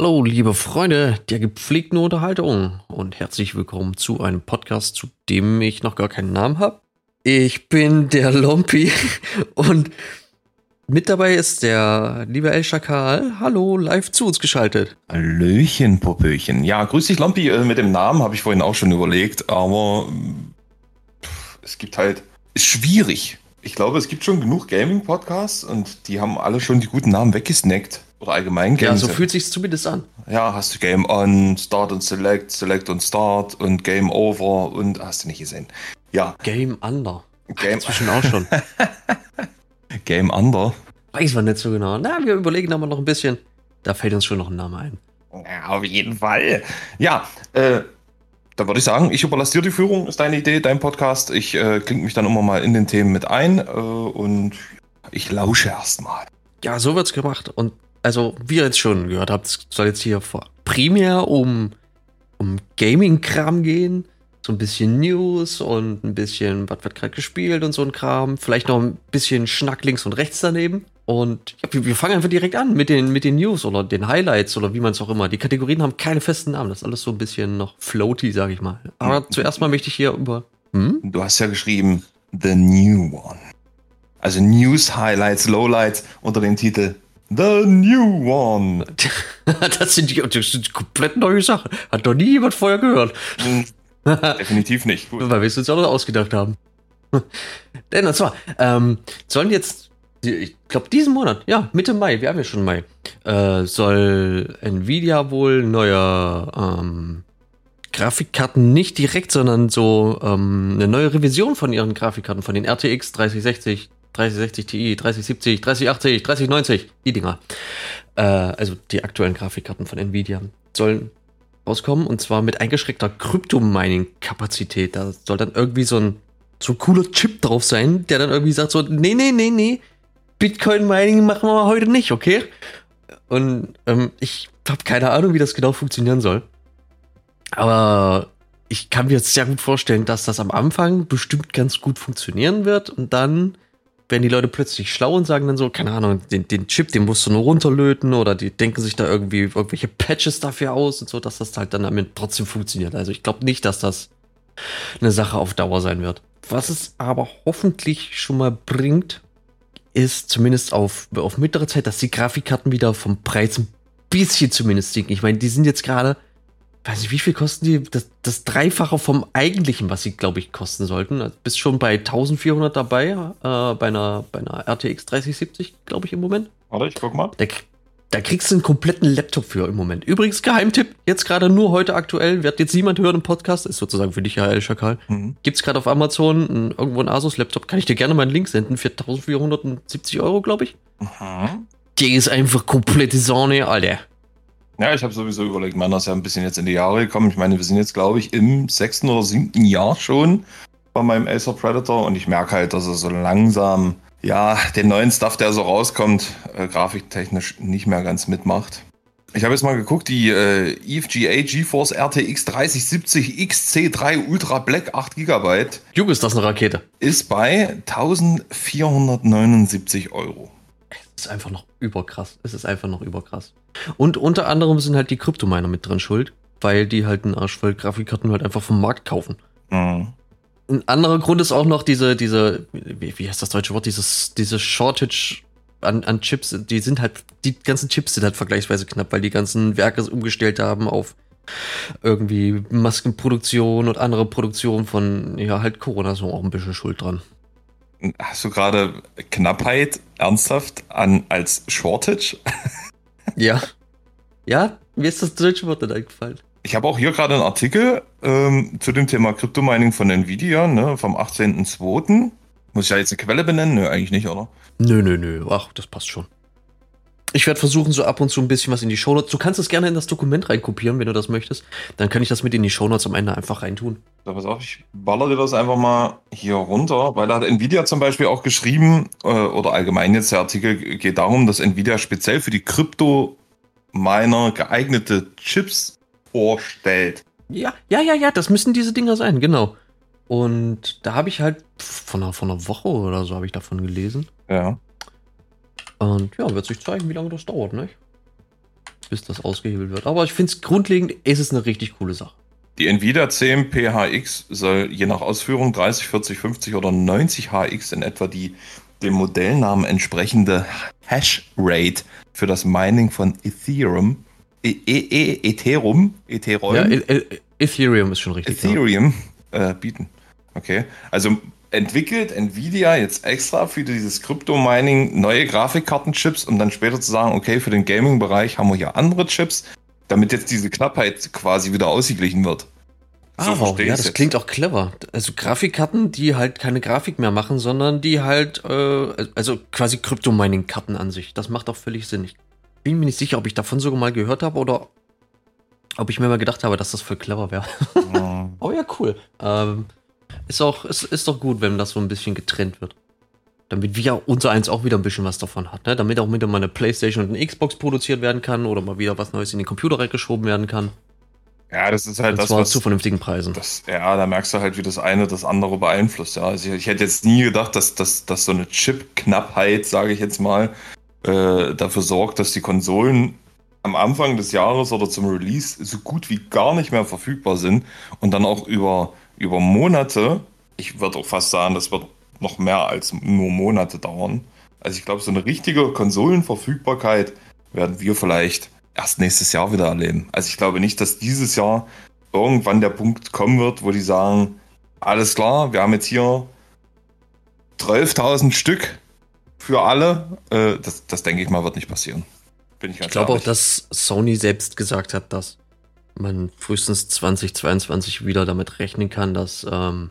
Hallo, liebe Freunde der gepflegten Unterhaltung und herzlich willkommen zu einem Podcast, zu dem ich noch gar keinen Namen habe. Ich bin der Lompi und mit dabei ist der liebe El Schakal. Hallo, live zu uns geschaltet. Hallöchen, Popöchen. Ja, grüß dich, Lompi. Äh, Mit dem Namen habe ich vorhin auch schon überlegt, aber es gibt halt, ist schwierig. Ich glaube, es gibt schon genug Gaming-Podcasts und die haben alle schon die guten Namen weggesnackt. Oder allgemein Ja, Games. so fühlt sich zumindest an. ja, hast du Game On, Start und Select, Select und Start und Game Over und hast du nicht gesehen. Ja, Game Under. Game, Inzwischen auch schon. Game Under. Weiß man nicht so genau. Na, wir überlegen aber noch ein bisschen. Da fällt uns schon noch ein Name ein. Ja, auf jeden Fall. Ja, äh, dann würde ich sagen, ich überlasse dir die Führung, ist deine Idee, dein Podcast. Ich äh, klinge mich dann immer mal in den Themen mit ein äh, und ich lausche erstmal. Ja, so wird's gemacht. Und also, wie ihr jetzt schon gehört habt, es soll jetzt hier vor- primär um, um Gaming-Kram gehen. So ein bisschen News und ein bisschen, was wird gerade gespielt und so ein Kram. Vielleicht noch ein bisschen Schnack links und rechts daneben. Und ja, wir, wir fangen einfach direkt an mit den, mit den News oder den Highlights oder wie man es auch immer. Die Kategorien haben keine festen Namen. Das ist alles so ein bisschen noch floaty, sag ich mal. Aber zuerst mal möchte ich hier über. Hm? Du hast ja geschrieben, The New One. Also News, Highlights, Lowlights unter dem Titel The New One. das, sind die, das sind komplett neue Sachen. Hat noch nie jemand vorher gehört. Hm, Definitiv nicht. Gut. Weil wir es uns auch noch ausgedacht haben. Denn und zwar, ähm, sollen jetzt, ich glaube diesen Monat, ja, Mitte Mai, wir haben ja schon Mai, äh, soll Nvidia wohl neue ähm, Grafikkarten nicht direkt, sondern so ähm, eine neue Revision von ihren Grafikkarten, von den RTX 3060, 3060 Ti, 3070, 3080, 3090, die Dinger. Äh, also die aktuellen Grafikkarten von Nvidia sollen rauskommen und zwar mit eingeschränkter Kryptomining-Kapazität. Da soll dann irgendwie so ein so cooler Chip drauf sein, der dann irgendwie sagt so, nee, nee, nee, nee, Bitcoin-Mining machen wir heute nicht, okay? Und ähm, ich habe keine Ahnung, wie das genau funktionieren soll. Aber ich kann mir jetzt sehr gut vorstellen, dass das am Anfang bestimmt ganz gut funktionieren wird und dann werden die Leute plötzlich schlau und sagen dann so, keine Ahnung, den, den Chip, den musst du nur runterlöten oder die denken sich da irgendwie irgendwelche Patches dafür aus und so, dass das halt dann damit trotzdem funktioniert. Also ich glaube nicht, dass das eine Sache auf Dauer sein wird. Was es aber hoffentlich schon mal bringt, ist zumindest auf, auf mittlere Zeit, dass die Grafikkarten wieder vom Preis ein bisschen zumindest sinken. Ich meine, die sind jetzt gerade, weiß nicht, wie viel kosten die? Das, das Dreifache vom eigentlichen, was sie, glaube ich, kosten sollten. Also bist schon bei 1400 dabei, äh, bei, einer, bei einer RTX 3070, glaube ich, im Moment. Warte, ich guck mal. Da, da kriegst du einen kompletten Laptop für im Moment. Übrigens, Geheimtipp, jetzt gerade nur heute aktuell, wird jetzt niemand hören im Podcast, ist sozusagen für dich ja, El Schakal. Mhm. Gibt's gerade auf Amazon ein, irgendwo ein Asus-Laptop, kann ich dir gerne mal einen Link senden, für 1470 Euro, glaube ich. Mhm. Die ist einfach komplette Sonne, Alter. Ja, ich habe sowieso überlegt, meiner ist ja ein bisschen jetzt in die Jahre gekommen. Ich meine, wir sind jetzt, glaube ich, im sechsten oder siebten Jahr schon bei meinem Acer Predator und ich merke halt, dass er so langsam, ja, den neuen Stuff, der so rauskommt, äh, grafiktechnisch nicht mehr ganz mitmacht. Ich habe jetzt mal geguckt, die äh, EVGA GeForce RTX 3070 XC3 Ultra Black 8 GB Junge, ist das eine Rakete. ist bei 1479 Euro. Es ist einfach noch überkrass. Es ist einfach noch überkrass. Und unter anderem sind halt die Kryptominer mit drin schuld, weil die halt einen Arsch voll Grafikkarten halt einfach vom Markt kaufen. Mhm. Ein anderer Grund ist auch noch diese, diese, wie, wie heißt das deutsche Wort, dieses, diese Shortage an, an Chips, die sind halt, die ganzen Chips sind halt vergleichsweise knapp, weil die ganzen Werke es umgestellt haben auf irgendwie Maskenproduktion und andere Produktion von, ja, halt Corona ist auch ein bisschen schuld dran. Hast du gerade Knappheit ernsthaft an als Shortage? Ja. Ja, mir ist das deutsche Wort nicht eingefallen. Ich habe auch hier gerade einen Artikel ähm, zu dem Thema Kryptomining von Nvidia, ne, vom 18.02. Muss ich ja jetzt eine Quelle benennen? Nö, eigentlich nicht, oder? Nö, nö, nö. Ach, das passt schon. Ich werde versuchen, so ab und zu ein bisschen was in die Shownotes. Du kannst es gerne in das Dokument reinkopieren, wenn du das möchtest. Dann kann ich das mit in die Shownotes am Ende einfach reintun. So, pass auf, ich baller dir das einfach mal hier runter, weil da hat Nvidia zum Beispiel auch geschrieben, äh, oder allgemein jetzt der Artikel geht darum, dass Nvidia speziell für die Kryptominer geeignete Chips vorstellt. Ja, ja, ja, ja, das müssen diese Dinger sein, genau. Und da habe ich halt von einer, von einer Woche oder so habe ich davon gelesen. Ja. Und ja, wird sich zeigen, wie lange das dauert, nicht? bis das ausgehebelt wird. Aber ich finde es grundlegend, ist es eine richtig coole Sache. Die Nvidia 10 PHX soll je nach Ausführung 30, 40, 50 oder 90 HX in etwa die dem Modellnamen entsprechende Hash-Rate für das Mining von Ethereum, e e e Ethereum, Ethereum, ja, e e Ethereum ist schon richtig. Ethereum ja. äh, bieten. Okay, also entwickelt Nvidia jetzt extra für dieses Krypto-Mining neue Grafikkartenchips, um dann später zu sagen, okay, für den Gaming-Bereich haben wir hier andere Chips, damit jetzt diese Knappheit quasi wieder ausgeglichen wird. So ah, ja, das jetzt. klingt auch clever. Also Grafikkarten, die halt keine Grafik mehr machen, sondern die halt, äh, also quasi Krypto-Mining-Karten an sich. Das macht auch völlig Sinn. Ich bin mir nicht sicher, ob ich davon sogar mal gehört habe oder ob ich mir mal gedacht habe, dass das voll clever wäre. Oh. oh ja, cool. Ähm, ist auch, ist, ist doch gut, wenn das so ein bisschen getrennt wird. Damit wir unser eins auch wieder ein bisschen was davon hat, ne? Damit auch wieder mal eine Playstation und eine Xbox produziert werden kann oder mal wieder was Neues in den Computer reingeschoben werden kann. Ja, das ist halt und das. Zwar was, zu vernünftigen Preisen. Das, ja, da merkst du halt, wie das eine das andere beeinflusst. Ja, also ich, ich hätte jetzt nie gedacht, dass, dass, dass so eine Chip-Knappheit, sage ich jetzt mal, äh, dafür sorgt, dass die Konsolen am Anfang des Jahres oder zum Release so gut wie gar nicht mehr verfügbar sind und dann auch über über Monate, ich würde auch fast sagen, das wird noch mehr als nur Monate dauern. Also ich glaube, so eine richtige Konsolenverfügbarkeit werden wir vielleicht erst nächstes Jahr wieder erleben. Also ich glaube nicht, dass dieses Jahr irgendwann der Punkt kommen wird, wo die sagen, alles klar, wir haben jetzt hier 12.000 Stück für alle. Äh, das, das denke ich mal, wird nicht passieren. Bin ich ich glaube auch, dass Sony selbst gesagt hat, dass man frühestens 2022 wieder damit rechnen kann, dass ähm,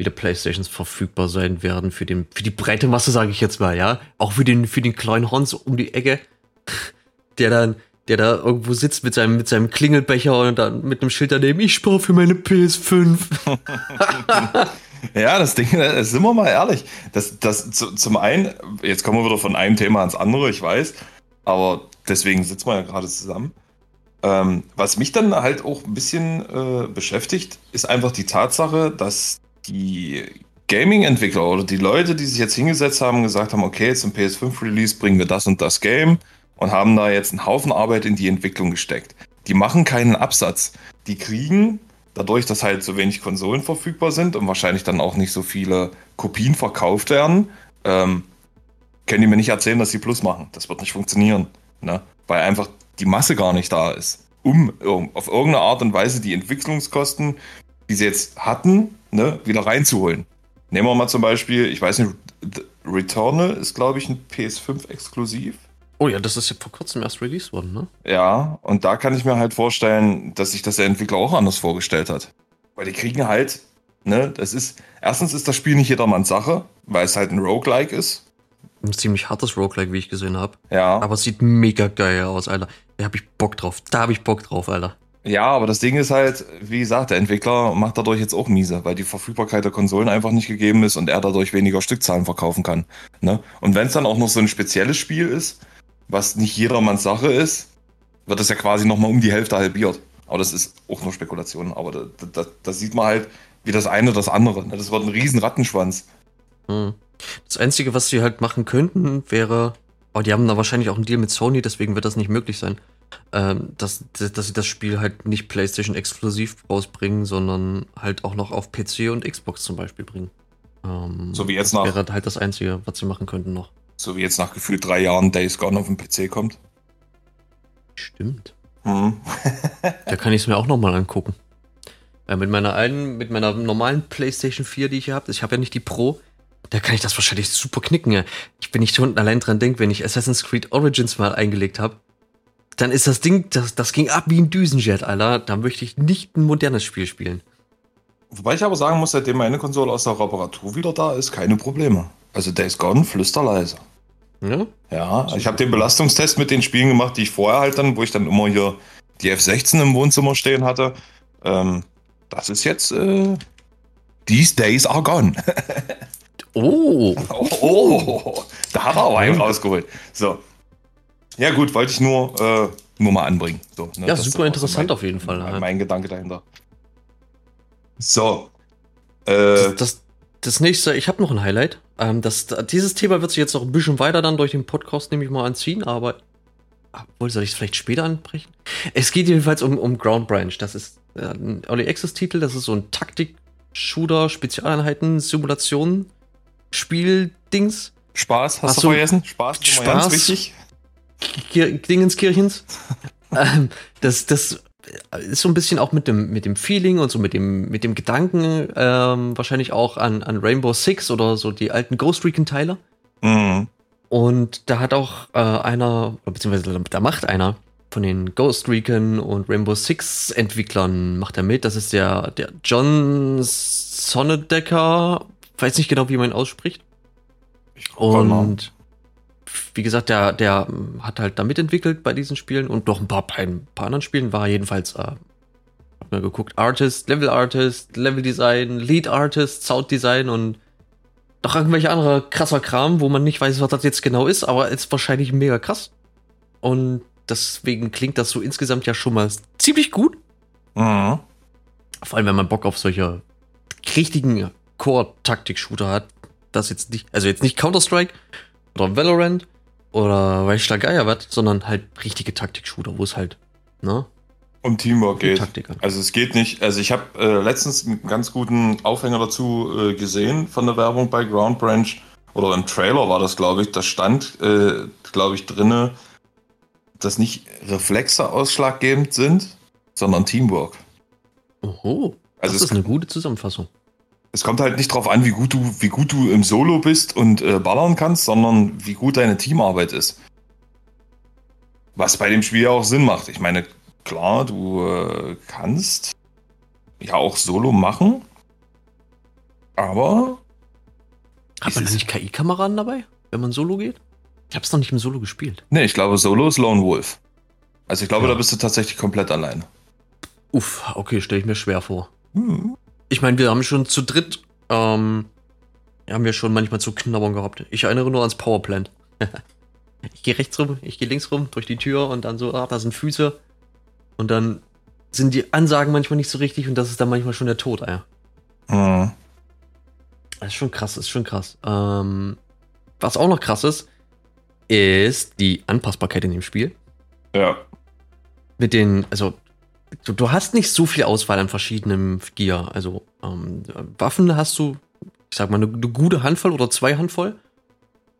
wieder Playstations verfügbar sein werden für, den, für die breite Masse, sage ich jetzt mal, ja. Auch für den, für den kleinen Hans um die Ecke, der dann, der da irgendwo sitzt mit seinem, mit seinem Klingelbecher und dann mit einem Schild daneben, ich spare für meine PS5. ja, das Ding, äh, sind wir mal ehrlich. Das, das, zum einen, jetzt kommen wir wieder von einem Thema ans andere, ich weiß, aber deswegen sitzen wir ja gerade zusammen. Ähm, was mich dann halt auch ein bisschen äh, beschäftigt, ist einfach die Tatsache, dass die Gaming-Entwickler oder die Leute, die sich jetzt hingesetzt haben, gesagt haben, okay, zum PS5-Release bringen wir das und das Game und haben da jetzt einen Haufen Arbeit in die Entwicklung gesteckt. Die machen keinen Absatz. Die kriegen, dadurch, dass halt so wenig Konsolen verfügbar sind und wahrscheinlich dann auch nicht so viele Kopien verkauft werden, ähm, können die mir nicht erzählen, dass sie Plus machen. Das wird nicht funktionieren. Ne? Weil einfach die Masse gar nicht da ist, um auf irgendeine Art und Weise die Entwicklungskosten, die sie jetzt hatten, ne, wieder reinzuholen. Nehmen wir mal zum Beispiel, ich weiß nicht, Returnal ist, glaube ich, ein PS5-Exklusiv. Oh ja, das ist ja vor kurzem erst released worden, ne? Ja, und da kann ich mir halt vorstellen, dass sich das der Entwickler auch anders vorgestellt hat. Weil die kriegen halt, ne, das ist, erstens ist das Spiel nicht jedermanns Sache, weil es halt ein Roguelike ist. Ein ziemlich hartes Roguelike, wie ich gesehen habe. Ja. Aber es sieht mega geil aus, Alter. Da hab ich Bock drauf. Da hab ich Bock drauf, Alter. Ja, aber das Ding ist halt, wie gesagt, der Entwickler macht dadurch jetzt auch miese, weil die Verfügbarkeit der Konsolen einfach nicht gegeben ist und er dadurch weniger Stückzahlen verkaufen kann. Ne? Und wenn es dann auch noch so ein spezielles Spiel ist, was nicht jedermanns Sache ist, wird es ja quasi nochmal um die Hälfte halbiert. Aber das ist auch nur Spekulation. Aber da, da, da sieht man halt, wie das eine das andere. Ne? Das wird ein riesen Rattenschwanz. Hm. Das Einzige, was sie halt machen könnten, wäre, oh, die haben da wahrscheinlich auch einen Deal mit Sony, deswegen wird das nicht möglich sein, ähm, dass, dass sie das Spiel halt nicht PlayStation exklusiv rausbringen, sondern halt auch noch auf PC und Xbox zum Beispiel bringen. Ähm, so wie jetzt nach. Wäre halt das Einzige, was sie machen könnten noch. So wie jetzt nach gefühlt drei Jahren Days Gone auf dem PC kommt. Stimmt. Hm. da kann ich es mir auch nochmal angucken. Äh, mit meiner einen, mit meiner normalen PlayStation 4, die ich hier habe, ich habe ja nicht die Pro, da kann ich das wahrscheinlich super knicken. Ja. Ich bin nicht unten allein dran denke, wenn ich Assassin's Creed Origins mal eingelegt habe, dann ist das Ding, das, das ging ab wie ein Düsenjet, Alter. Da möchte ich nicht ein modernes Spiel spielen. Wobei ich aber sagen muss, seitdem meine Konsole aus der Reparatur wieder da ist, keine Probleme. Also Days Gone flüsterleise. Ja? Ja, ich habe den Belastungstest mit den Spielen gemacht, die ich vorher halt dann, wo ich dann immer hier die F16 im Wohnzimmer stehen hatte. Ähm, das ist jetzt, äh, these days are gone. Oh. oh. Da hat er aber einen rausgeholt. So. Ja, gut, wollte ich nur, äh, nur mal anbringen. So, ne? Ja, super interessant mein, auf jeden Fall. Mein, mein Gedanke dahinter. So. Äh, das, das, das, nächste, ich habe noch ein Highlight. Ähm, das, dieses Thema wird sich jetzt noch ein bisschen weiter dann durch den Podcast, nehme ich mal, anziehen, aber Obwohl, soll ich es vielleicht später anbrechen? Es geht jedenfalls um, um Ground Branch. Das ist äh, ein Early Access-Titel. Das ist so ein Taktik-Shooter, Spezialeinheiten, Simulation, Spiel-Dings. Spaß, hast, Hast du vergessen? Spaß, Spaß? ganz wichtig. Kir Dingenskirchens. ähm, das, das ist so ein bisschen auch mit dem, mit dem Feeling und so mit dem, mit dem Gedanken ähm, wahrscheinlich auch an, an Rainbow Six oder so die alten Ghost Recon-Teile. Mhm. Und da hat auch äh, einer, beziehungsweise da macht einer von den Ghost Recon und Rainbow Six Entwicklern macht er mit. Das ist der, der John Sonnedecker. Weiß nicht genau, wie man ihn ausspricht. Und wie gesagt, der, der hat halt da mitentwickelt bei diesen Spielen und noch ein paar, bei ein paar anderen Spielen war jedenfalls, äh, hab mal geguckt, Artist, Level Artist, Level Design, Lead Artist, Sound Design und noch irgendwelche andere krasser Kram, wo man nicht weiß, was das jetzt genau ist, aber ist wahrscheinlich mega krass. Und deswegen klingt das so insgesamt ja schon mal ziemlich gut. Mhm. Vor allem, wenn man Bock auf solche richtigen Core-Taktik-Shooter hat. Das jetzt nicht, also jetzt nicht Counter-Strike oder Valorant oder weiß der Geier was, sondern halt richtige Taktik-Shooter, wo es halt, ne? Um Teamwork geht. Taktik an. Also es geht nicht, also ich habe äh, letztens einen ganz guten Aufhänger dazu äh, gesehen von der Werbung bei Ground Branch oder im Trailer war das, glaube ich, da stand, äh, glaube ich, drinne, dass nicht Reflexe ausschlaggebend sind, sondern Teamwork. Oho. Also das ist eine gute Zusammenfassung. Es kommt halt nicht drauf an, wie gut du, wie gut du im Solo bist und äh, ballern kannst, sondern wie gut deine Teamarbeit ist. Was bei dem Spiel ja auch Sinn macht. Ich meine, klar, du äh, kannst ja auch Solo machen, aber Hat man da nicht KI-Kameraden dabei, wenn man Solo geht? Ich hab's noch nicht im Solo gespielt. ne, ich glaube, Solo ist Lone Wolf. Also ich glaube, Ja. da bist du tatsächlich komplett alleine. Uff, okay, stelle ich mir schwer vor. Hm. Ich meine, wir haben schon zu dritt, ähm, haben wir schon manchmal zu knabbern gehabt. Ich erinnere nur ans Powerplant. ich gehe rechts rum, ich gehe links rum, durch die Tür und dann so, ah, da sind Füße. Und dann sind die Ansagen manchmal nicht so richtig und das ist dann manchmal schon der Tod, Alter. Hm. Das ist schon krass, das ist schon krass. Ähm, was auch noch krass ist, ist die Anpassbarkeit in dem Spiel. Ja. mit den, also du, du hast nicht so viel Auswahl an verschiedenen Gear. Also ähm, Waffen hast du, ich sag mal, eine, eine gute Handvoll oder zwei Handvoll.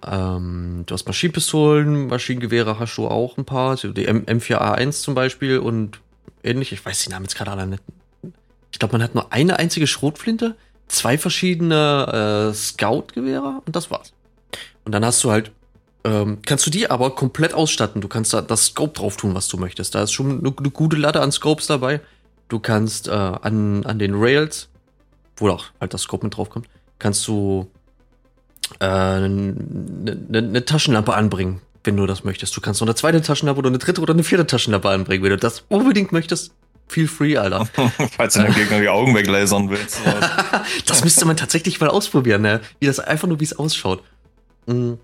Ähm, du hast Maschinenpistolen, Maschinengewehre hast du auch ein paar, die M M4A1 zum Beispiel und ähnlich. Ich weiß die Namen jetzt gerade alle nicht. Ich glaube, man hat nur eine einzige Schrotflinte, zwei verschiedene äh, Scout-Gewehre und das war's. Und dann hast du halt ähm, kannst du die aber komplett ausstatten. Du kannst da das Scope drauf tun, was du möchtest. Da ist schon eine, eine gute Latte an Scopes dabei. Du kannst äh, an, an den Rails, wo auch halt das Scope mit drauf kommt, kannst du äh, eine, eine Taschenlampe anbringen, wenn du das möchtest. Du kannst noch eine zweite Taschenlampe oder eine dritte oder eine vierte Taschenlampe anbringen, wenn du das unbedingt möchtest. Feel free, Alter. Falls du dem Gegner die Augen weglasern willst. das müsste man tatsächlich mal ausprobieren, ne? Wie das einfach nur, wie es ausschaut. Mm,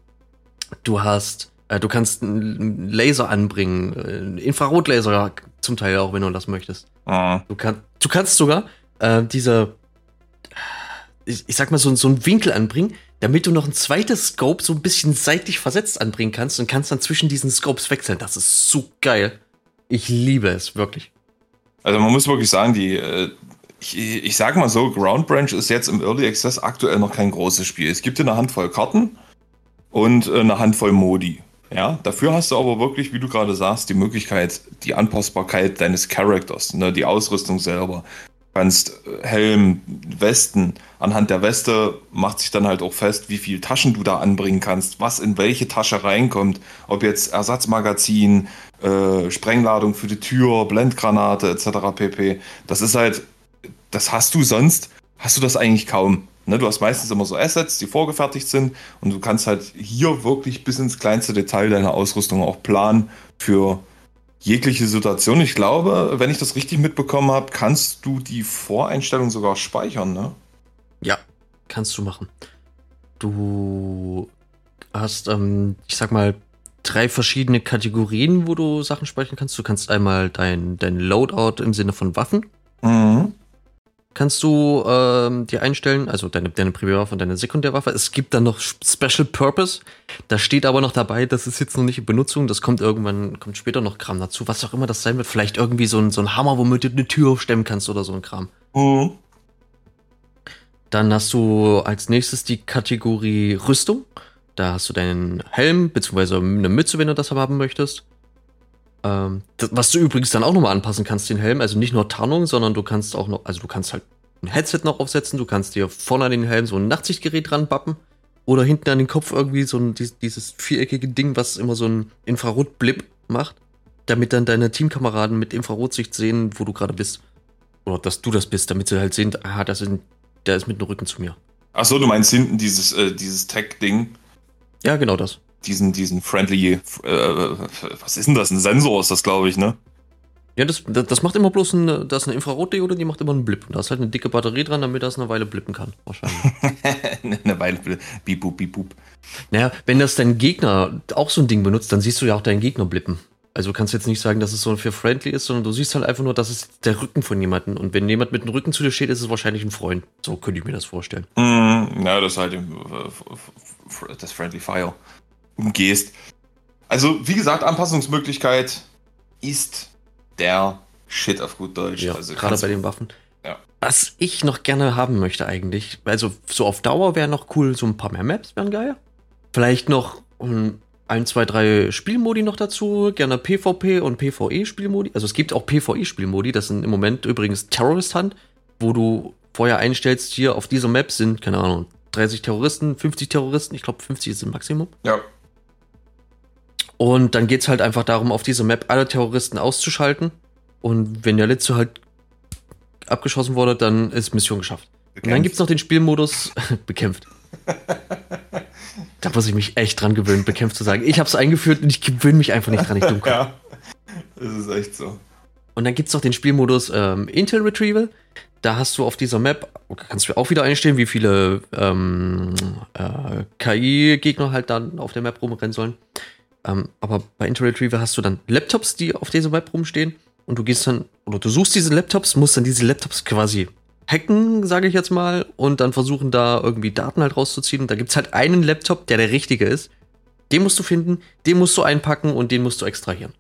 Du hast, äh, du kannst einen Laser anbringen, äh, einen Infrarotlaser zum Teil auch, wenn du das möchtest. Ah. Du, kann, du kannst sogar äh, diese, ich, ich sag mal, so, so einen Winkel anbringen, damit du noch ein zweites Scope so ein bisschen seitlich versetzt anbringen kannst und kannst dann zwischen diesen Scopes wechseln. Das ist so geil. Ich liebe es, wirklich. Also man muss wirklich sagen, die, äh, ich, ich sage mal so, Ground Branch ist jetzt im Early Access aktuell noch kein großes Spiel. Es gibt dir eine Handvoll Karten und äh, eine Handvoll Modi. Ja, dafür hast du aber wirklich, wie du gerade sagst, die Möglichkeit, die Anpassbarkeit deines Charakters, ne, die Ausrüstung selber. Du kannst äh, Helm, Westen, anhand der Weste macht sich dann halt auch fest, wie viel Taschen du da anbringen kannst, was in welche Tasche reinkommt, ob jetzt Ersatzmagazin, äh, Sprengladung für die Tür, Blendgranate etc. pp. Das ist halt, das hast du sonst, hast du das eigentlich kaum. Ne, du hast meistens immer so Assets, die vorgefertigt sind und du kannst halt hier wirklich bis ins kleinste Detail deine Ausrüstung auch planen für jegliche Situation. Ich glaube, wenn ich das richtig mitbekommen habe, kannst du die Voreinstellung sogar speichern, ne? Ja, kannst du machen. Du hast, ähm, ich sag mal, drei verschiedene Kategorien, wo du Sachen speichern kannst. Du kannst einmal dein, dein Loadout im Sinne von Waffen. Mhm. Kannst du ähm, dir einstellen, also deine, deine Primärwaffe und deine Sekundärwaffe. Es gibt dann noch Special Purpose. Da steht aber noch dabei, das ist jetzt noch nicht in Benutzung. Das kommt irgendwann, kommt später noch Kram dazu, was auch immer das sein wird. Vielleicht irgendwie so ein, so ein Hammer, womit du eine Tür aufstemmen kannst oder so ein Kram. Mhm. Dann hast du als nächstes die Kategorie Rüstung. Da hast du deinen Helm, beziehungsweise eine Mütze, wenn du das haben möchtest. Ähm, das, was du übrigens dann auch nochmal anpassen kannst, den Helm. Also nicht nur Tarnung, sondern du kannst auch noch, also du kannst halt ein Headset noch aufsetzen, du kannst dir vorne an den Helm so ein Nachtsichtgerät dran bappen. Oder hinten an den Kopf irgendwie so ein, dieses viereckige Ding, was immer so ein Infrarotblip macht. Damit dann deine Teamkameraden mit Infrarotsicht sehen, wo du gerade bist. Oder dass du das bist, damit sie halt sehen, aha, das sind, der ist mit dem Rücken zu mir. Achso, du meinst hinten dieses, äh, dieses Tech-Ding? Ja, genau das diesen, diesen friendly, äh, was ist denn das? Ein Sensor ist das, glaube ich, ne? Ja, das, das macht immer bloß ein, das ist eine Infrarotdiode, die macht immer einen Blip. Da ist halt eine dicke Batterie dran, damit das eine Weile blippen kann, wahrscheinlich. eine Weile biep, boop, biep, boop. Naja, wenn das dein Gegner auch so ein Ding benutzt, dann siehst du ja auch deinen Gegner blippen. Also du kannst jetzt nicht sagen, dass es so für friendly ist, sondern du siehst halt einfach nur, dass es der Rücken von jemandem. Und wenn jemand mit dem Rücken zu dir steht, ist es wahrscheinlich ein Freund. So könnte ich mir das vorstellen. Mm, ja, das ist halt das Friendly Fire umgehst. Also, wie gesagt, Anpassungsmöglichkeit ist der Shit auf gut Deutsch. Ja, also gerade bei den Waffen. Ja. Was ich noch gerne haben möchte eigentlich, also so auf Dauer wäre noch cool, so ein paar mehr Maps wären geil. Vielleicht noch ein, zwei, drei Spielmodi noch dazu, gerne PvP und PvE-Spielmodi. Also es gibt auch PvE-Spielmodi, das sind im Moment übrigens Terrorist Hunt, wo du vorher einstellst, hier auf dieser Map sind, keine Ahnung, 30 Terroristen, 50 Terroristen, ich glaube 50 ist das Maximum. Ja. Und dann geht es halt einfach darum, auf dieser Map alle Terroristen auszuschalten. Und wenn der letzte halt abgeschossen wurde, dann ist Mission geschafft. Bekämpft. Und dann gibt es noch den Spielmodus bekämpft. da muss ich mich echt dran gewöhnen, bekämpft zu sagen. Ich habe es eingeführt und ich gewöhne mich einfach nicht dran, ich dumm Ja, das ist echt so. Und dann gibt es noch den Spielmodus ähm, Intel Retrieval. Da hast du auf dieser Map, kannst du auch wieder einstellen, wie viele ähm, äh, KI-Gegner halt dann auf der Map rumrennen sollen. Ähm, aber bei Intel Retriever hast du dann Laptops, die auf dieser Web rumstehen. Und du gehst dann, oder du suchst diese Laptops, musst dann diese Laptops quasi hacken, sage ich jetzt mal, und dann versuchen da irgendwie Daten halt rauszuziehen. Und da gibt es halt einen Laptop, der der richtige ist. Den musst du finden, den musst du einpacken und den musst du extrahieren.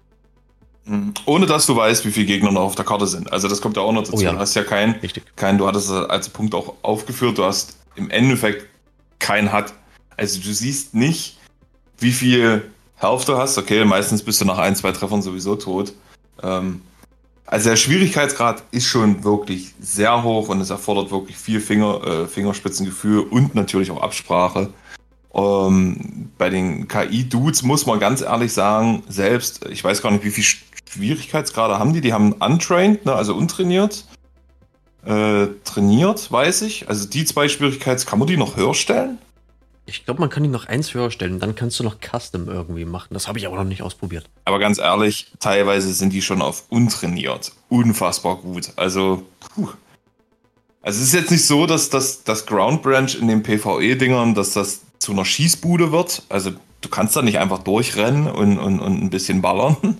Mhm. Ohne dass du weißt, wie viele Gegner noch auf der Karte sind. Also das kommt ja auch noch dazu. Oh ja. Du hast ja keinen, Richtig. kein, du hattest als Punkt auch aufgeführt, du hast im Endeffekt keinen hat. Also du siehst nicht, wie viel Du hast. Okay, meistens bist du nach ein, zwei Treffern sowieso tot. Ähm, also der Schwierigkeitsgrad ist schon wirklich sehr hoch und es erfordert wirklich viel Finger, äh, Fingerspitzengefühl und natürlich auch Absprache. Ähm, bei den KI-Dudes muss man ganz ehrlich sagen, selbst, ich weiß gar nicht, wie viel Schwierigkeitsgrade haben die. Die haben untrained, ne, also untrainiert. Äh, trainiert, weiß ich. Also die zwei Schwierigkeits, kann man die noch höher stellen? Ich glaube, man kann die noch eins höher stellen. Dann kannst du noch Custom irgendwie machen. Das habe ich aber noch nicht ausprobiert. Aber ganz ehrlich, teilweise sind die schon auf untrainiert. Unfassbar gut. Also, puh. Also es ist jetzt nicht so, dass das, das Ground Branch in den PvE-Dingern, dass das zu einer Schießbude wird. Also du kannst da nicht einfach durchrennen und, und, und ein bisschen ballern.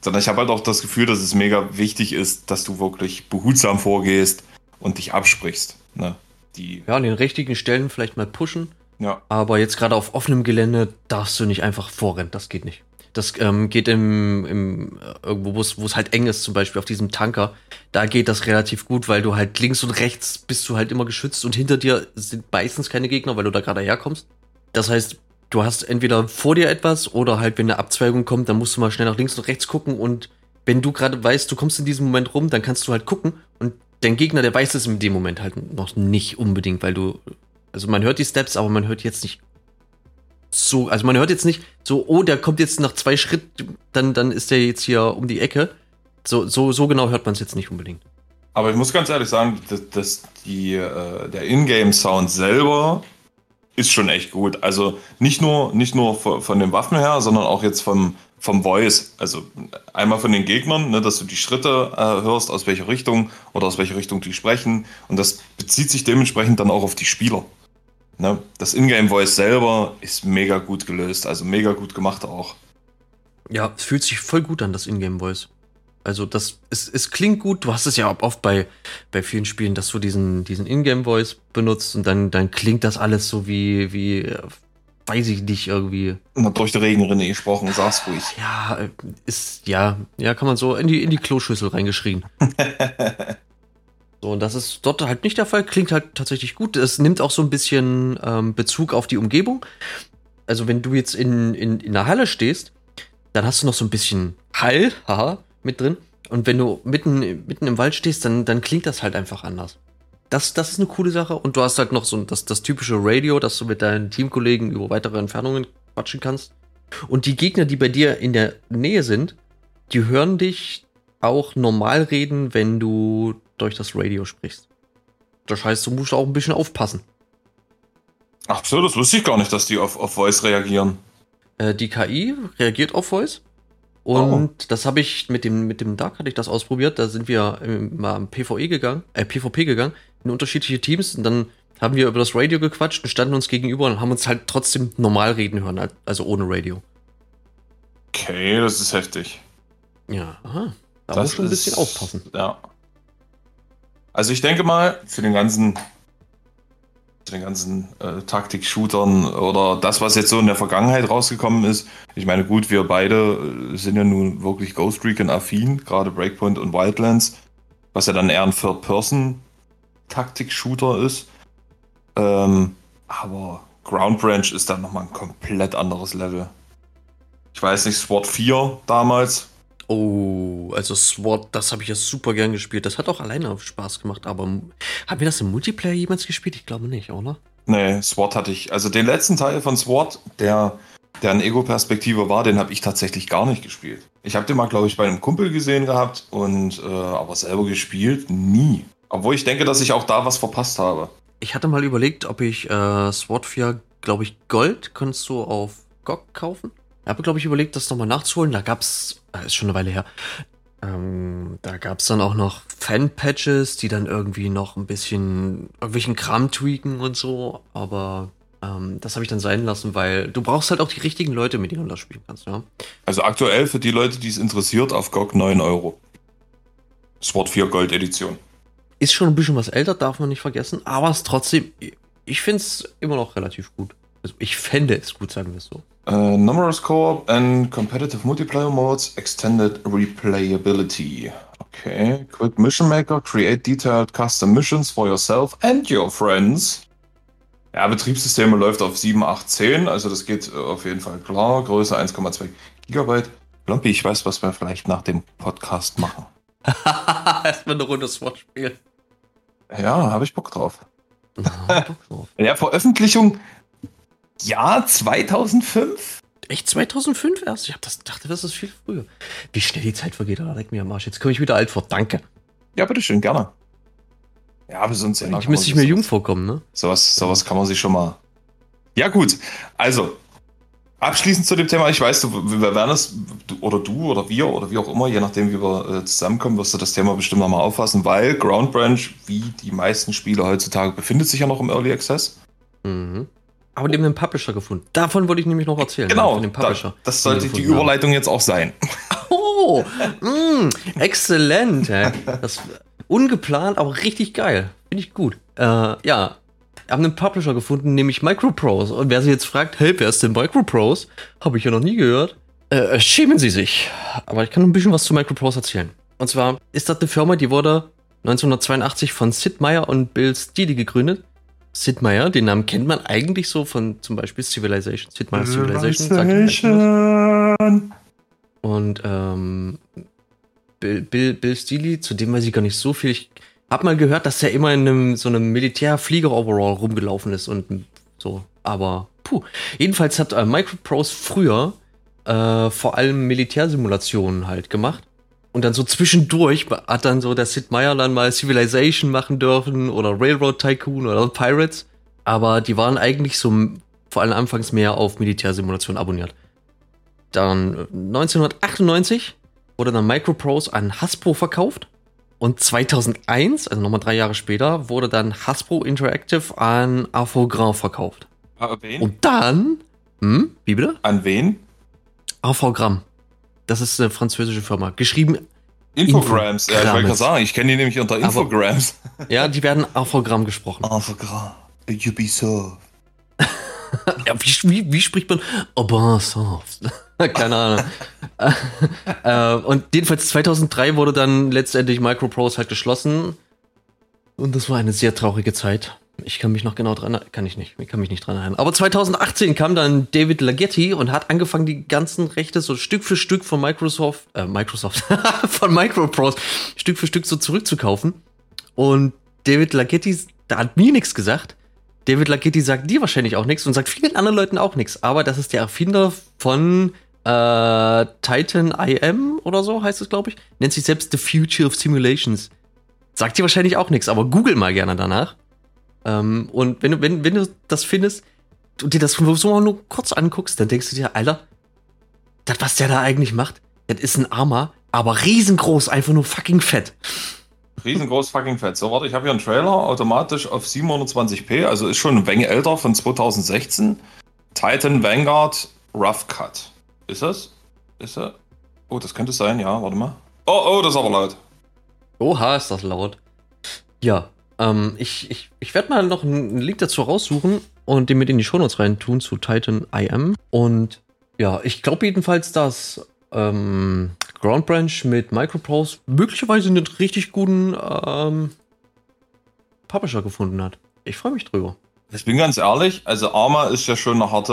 Sondern ich habe halt auch das Gefühl, dass es mega wichtig ist, dass du wirklich behutsam vorgehst und dich absprichst. Ne? Die ja, an den richtigen Stellen vielleicht mal pushen ja. Aber jetzt gerade auf offenem Gelände darfst du nicht einfach vorrennen. Das geht nicht. Das ähm, geht im, im äh, irgendwo, wo es halt eng ist, zum Beispiel auf diesem Tanker. Da geht das relativ gut, weil du halt links und rechts bist du halt immer geschützt und hinter dir sind meistens keine Gegner, weil du da gerade herkommst. Das heißt, du hast entweder vor dir etwas oder halt, wenn eine Abzweigung kommt, dann musst du mal schnell nach links und rechts gucken und wenn du gerade weißt, du kommst in diesem Moment rum, dann kannst du halt gucken und dein Gegner, der weiß es in dem Moment halt noch nicht unbedingt, weil du also man hört die Steps, aber man hört jetzt nicht so, also man hört jetzt nicht so, oh, der kommt jetzt nach zwei Schritten, dann, dann ist der jetzt hier um die Ecke. So, so, so genau hört man es jetzt nicht unbedingt. Aber ich muss ganz ehrlich sagen, dass, dass die, äh, der Ingame-Sound selber ist schon echt gut. Also nicht nur, nicht nur von, von den Waffen her, sondern auch jetzt vom, vom Voice. Also einmal von den Gegnern, ne, dass du die Schritte äh, hörst, aus welcher Richtung oder aus welcher Richtung die sprechen. Und das bezieht sich dementsprechend dann auch auf die Spieler. Ne? Das Ingame-Voice selber ist mega gut gelöst, also mega gut gemacht auch. Ja, es fühlt sich voll gut an, das Ingame-Voice. Also das es, es klingt gut. Du hast es ja oft bei, bei vielen Spielen, dass du diesen, diesen Ingame-Voice benutzt und dann, dann klingt das alles so wie, wie, weiß ich nicht, irgendwie. Na, durch die Regenrinne gesprochen, sag's ruhig. Ja, äh, ist, ja, ja, kann man so in die, in die Kloschüssel reingeschrien. so, und das ist dort halt nicht der Fall. Klingt halt tatsächlich gut. Es nimmt auch so ein bisschen ähm, Bezug auf die Umgebung. Also, wenn du jetzt in, in, in der Halle stehst, dann hast du noch so ein bisschen Hall, haha, mit drin. Und wenn du mitten, mitten im Wald stehst, dann, dann klingt das halt einfach anders. Das, das ist eine coole Sache. Und du hast halt noch so das, das typische Radio, dass du mit deinen Teamkollegen über weitere Entfernungen quatschen kannst. Und die Gegner, die bei dir in der Nähe sind, die hören dich auch normal reden, wenn du durch das Radio sprichst. Das heißt, du musst auch ein bisschen aufpassen. Ach so, das wusste ich gar nicht, dass die auf, auf Voice reagieren. Äh, die KI reagiert auf Voice. Und oh. das habe ich mit dem, mit dem Dark hatte ich das ausprobiert. Da sind wir mal im PvE gegangen, äh, PvP gegangen, in unterschiedliche Teams. Und dann haben wir über das Radio gequatscht und standen uns gegenüber und haben uns halt trotzdem normal reden hören, also ohne Radio. Okay, das ist heftig. Ja, aha. Da das muss schon ein bisschen aufpassen. Ja. Also ich denke mal, für den ganzen zu den ganzen äh, Taktik-Shootern oder das, was jetzt so in der Vergangenheit rausgekommen ist. Ich meine, gut, wir beide äh, sind ja nun wirklich Ghost Recon-affin, gerade Breakpoint und Wildlands, was ja dann eher ein Third-Person-Taktik-Shooter ist. Ähm, aber Ground Branch ist dann nochmal ein komplett anderes Level. Ich weiß nicht, SWAT 4 damals, Oh, also SWAT, das habe ich ja super gern gespielt. Das hat auch alleine Spaß gemacht, aber haben wir das im Multiplayer jemals gespielt? Ich glaube nicht, oder? Nee, SWAT hatte ich. Also den letzten Teil von SWAT, der, der eine Ego-Perspektive war, den habe ich tatsächlich gar nicht gespielt. Ich habe den mal, glaube ich, bei einem Kumpel gesehen gehabt und äh, aber selber gespielt nie. Obwohl ich denke, dass ich auch da was verpasst habe. Ich hatte mal überlegt, ob ich äh, SWAT 4, glaube ich, Gold kannst du auf GOG kaufen. Ich habe, glaube ich, überlegt, das nochmal nachzuholen. Da gab's, äh, ist schon eine Weile her, ähm, da gab's dann auch noch Fan-Patches, die dann irgendwie noch ein bisschen irgendwelchen Kram tweaken und so. Aber ähm, das habe ich dann sein lassen, weil du brauchst halt auch die richtigen Leute, mit denen du das spielen kannst, ja. Also aktuell für die Leute, die es interessiert, auf GOG 9 Euro. SWAT 4 Gold Edition. Ist schon ein bisschen was älter, darf man nicht vergessen, aber es trotzdem, ich finde es immer noch relativ gut. Also ich fände es gut, sagen wir es so. Uh, numerous co-op and competitive multiplayer modes, extended replayability. Okay, quick mission maker, create detailed custom missions for yourself and your friends. Ja, Betriebssysteme läuft auf 7, 8, 10, also das geht äh, auf jeden Fall klar. Größe 1,2 Gigabyte. Lompi, ich weiß, was wir vielleicht nach dem Podcast machen. Erstmal eine Runde Swatch spielen. Ja, habe ich Bock drauf. ja, Veröffentlichung ja, 2005? Echt 2005 erst? Ich hab das, dachte, das ist viel früher. Wie schnell die Zeit vergeht, da leck mir am Arsch. Jetzt komme ich wieder alt vor. Danke. Ja, bitteschön, gerne. Ja, aber sonst ja. Ich müsste ich mir jung vorkommen, ne? Sowas, sowas kann man sich schon mal. Ja, gut. Also, abschließend zu dem Thema, ich weiß, du, wir werden es, oder du oder wir oder wie auch immer, je nachdem, wie wir äh, zusammenkommen, wirst du das Thema bestimmt nochmal auffassen, weil Ground Branch, wie die meisten Spiele heutzutage, befindet sich ja noch im Early Access. Mhm. Aber die haben einen Publisher gefunden. Davon wollte ich nämlich noch erzählen. Genau, von dem Publisher. Da, das sollte die Überleitung haben. jetzt auch sein. Oh, mh, mm, exzellent. Das, ungeplant, aber richtig geil. Finde ich gut. Äh, ja, haben einen Publisher gefunden, nämlich Microprose. Und wer sich jetzt fragt, hey, wer ist denn Microprose? Habe ich ja noch nie gehört. Äh, schämen Sie sich. Aber ich kann ein bisschen was zu Microprose erzählen. Und zwar ist das eine Firma, die wurde 1982 von Sid Meier und Bill Steely gegründet. Sid Meier, den Namen kennt man eigentlich so von zum Beispiel Civilization. Sid Meier Civilization. Civilization. Und ähm, Bill, Bill, Bill Steely, zu dem weiß ich gar nicht so viel. Ich habe mal gehört, dass er immer in einem, so einem Militärflieger-Overall rumgelaufen ist und so. Aber puh. Jedenfalls hat äh, Microprose früher äh, vor allem Militärsimulationen halt gemacht. Und dann so zwischendurch hat dann so der Sid Meier dann mal Civilization machen dürfen oder Railroad Tycoon oder Pirates. Aber die waren eigentlich so vor allem anfangs mehr auf Militärsimulation abonniert. Dann 1998 äh, wurde dann Microprose an Hasbro verkauft. Und 2001, also nochmal drei Jahre später, wurde dann Hasbro Interactive an Avogran verkauft. An wen? Und dann, hm, wie bitte? An wen? Avogran. Das ist eine französische Firma. Geschrieben Infograms, ja, ich wollte gerade sagen, ich kenne die nämlich unter Infograms. Aber, ja, die werden Avogramm gesprochen. Avogramm. Ubisoft. ja, wie, wie, wie, spricht man Ubisoft? Keine Ahnung. äh, und jedenfalls 2003 wurde dann letztendlich Microprose halt geschlossen. Und das war eine sehr traurige Zeit. Ich kann mich noch genau dran, kann ich nicht, ich kann mich nicht dran erinnern. Aber 2018 kam dann David Lagetti und hat angefangen, die ganzen Rechte so Stück für Stück von Microsoft, äh, Microsoft, von Microprose Stück für Stück so zurückzukaufen. Und David Lagetti, da hat mir nichts gesagt. David Lagetti sagt dir wahrscheinlich auch nichts und sagt vielen anderen Leuten auch nichts. Aber das ist der Erfinder von äh, Titan IM oder so heißt es, glaube ich. Nennt sich selbst The Future of Simulations. Sagt dir wahrscheinlich auch nichts, aber google mal gerne danach. Ähm, und wenn du, wenn, wenn du das findest und dir das so mal nur kurz anguckst, dann denkst du dir, Alter, das, was der da eigentlich macht, das ist ein Armer, aber riesengroß, einfach nur fucking fett. Riesengroß fucking fett. So, warte, ich habe hier einen Trailer, automatisch auf 720p, also ist schon eine Menge älter, von 2016. Titan Vanguard Rough Cut. Ist das? Ist er? Oh, das könnte sein, ja, warte mal. Oh, oh, das ist aber laut. Oha, ist das laut. Ja, ähm, ich ich, ich werde mal noch einen Link dazu raussuchen und den mit in die Shownotes rein tun zu Titan IM. Und ja, ich glaube jedenfalls, dass ähm, Ground Branch mit Microprose möglicherweise einen richtig guten ähm, Publisher gefunden hat. Ich freue mich drüber. Ich bin ganz ehrlich, also Arma ist ja schon eine harte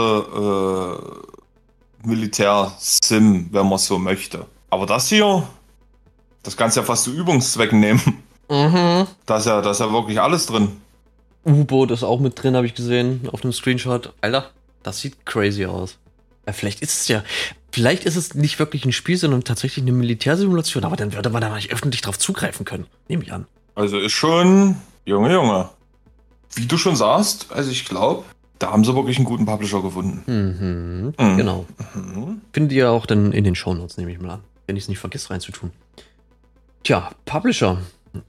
äh, Militär-Sim, wenn man so möchte. Aber das hier, das kannst du ja fast zu Übungszwecken nehmen. Mhm. Da ist ja, da ist ja wirklich alles drin. U-Boot ist auch mit drin, habe ich gesehen, auf dem Screenshot. Alter, das sieht crazy aus. Ja, vielleicht ist es ja, vielleicht ist es nicht wirklich ein Spiel, sondern tatsächlich eine Militärsimulation, aber dann würde man da nicht öffentlich drauf zugreifen können, nehme ich an. Also ist schon, Junge, Junge. Wie du schon sagst, also ich glaube, da haben sie wirklich einen guten Publisher gefunden. Mhm, mhm. Genau. Mhm. Findet ihr auch dann in den Shownotes, nehme ich mal an, wenn ich es nicht vergesse reinzutun. Tja, Publisher.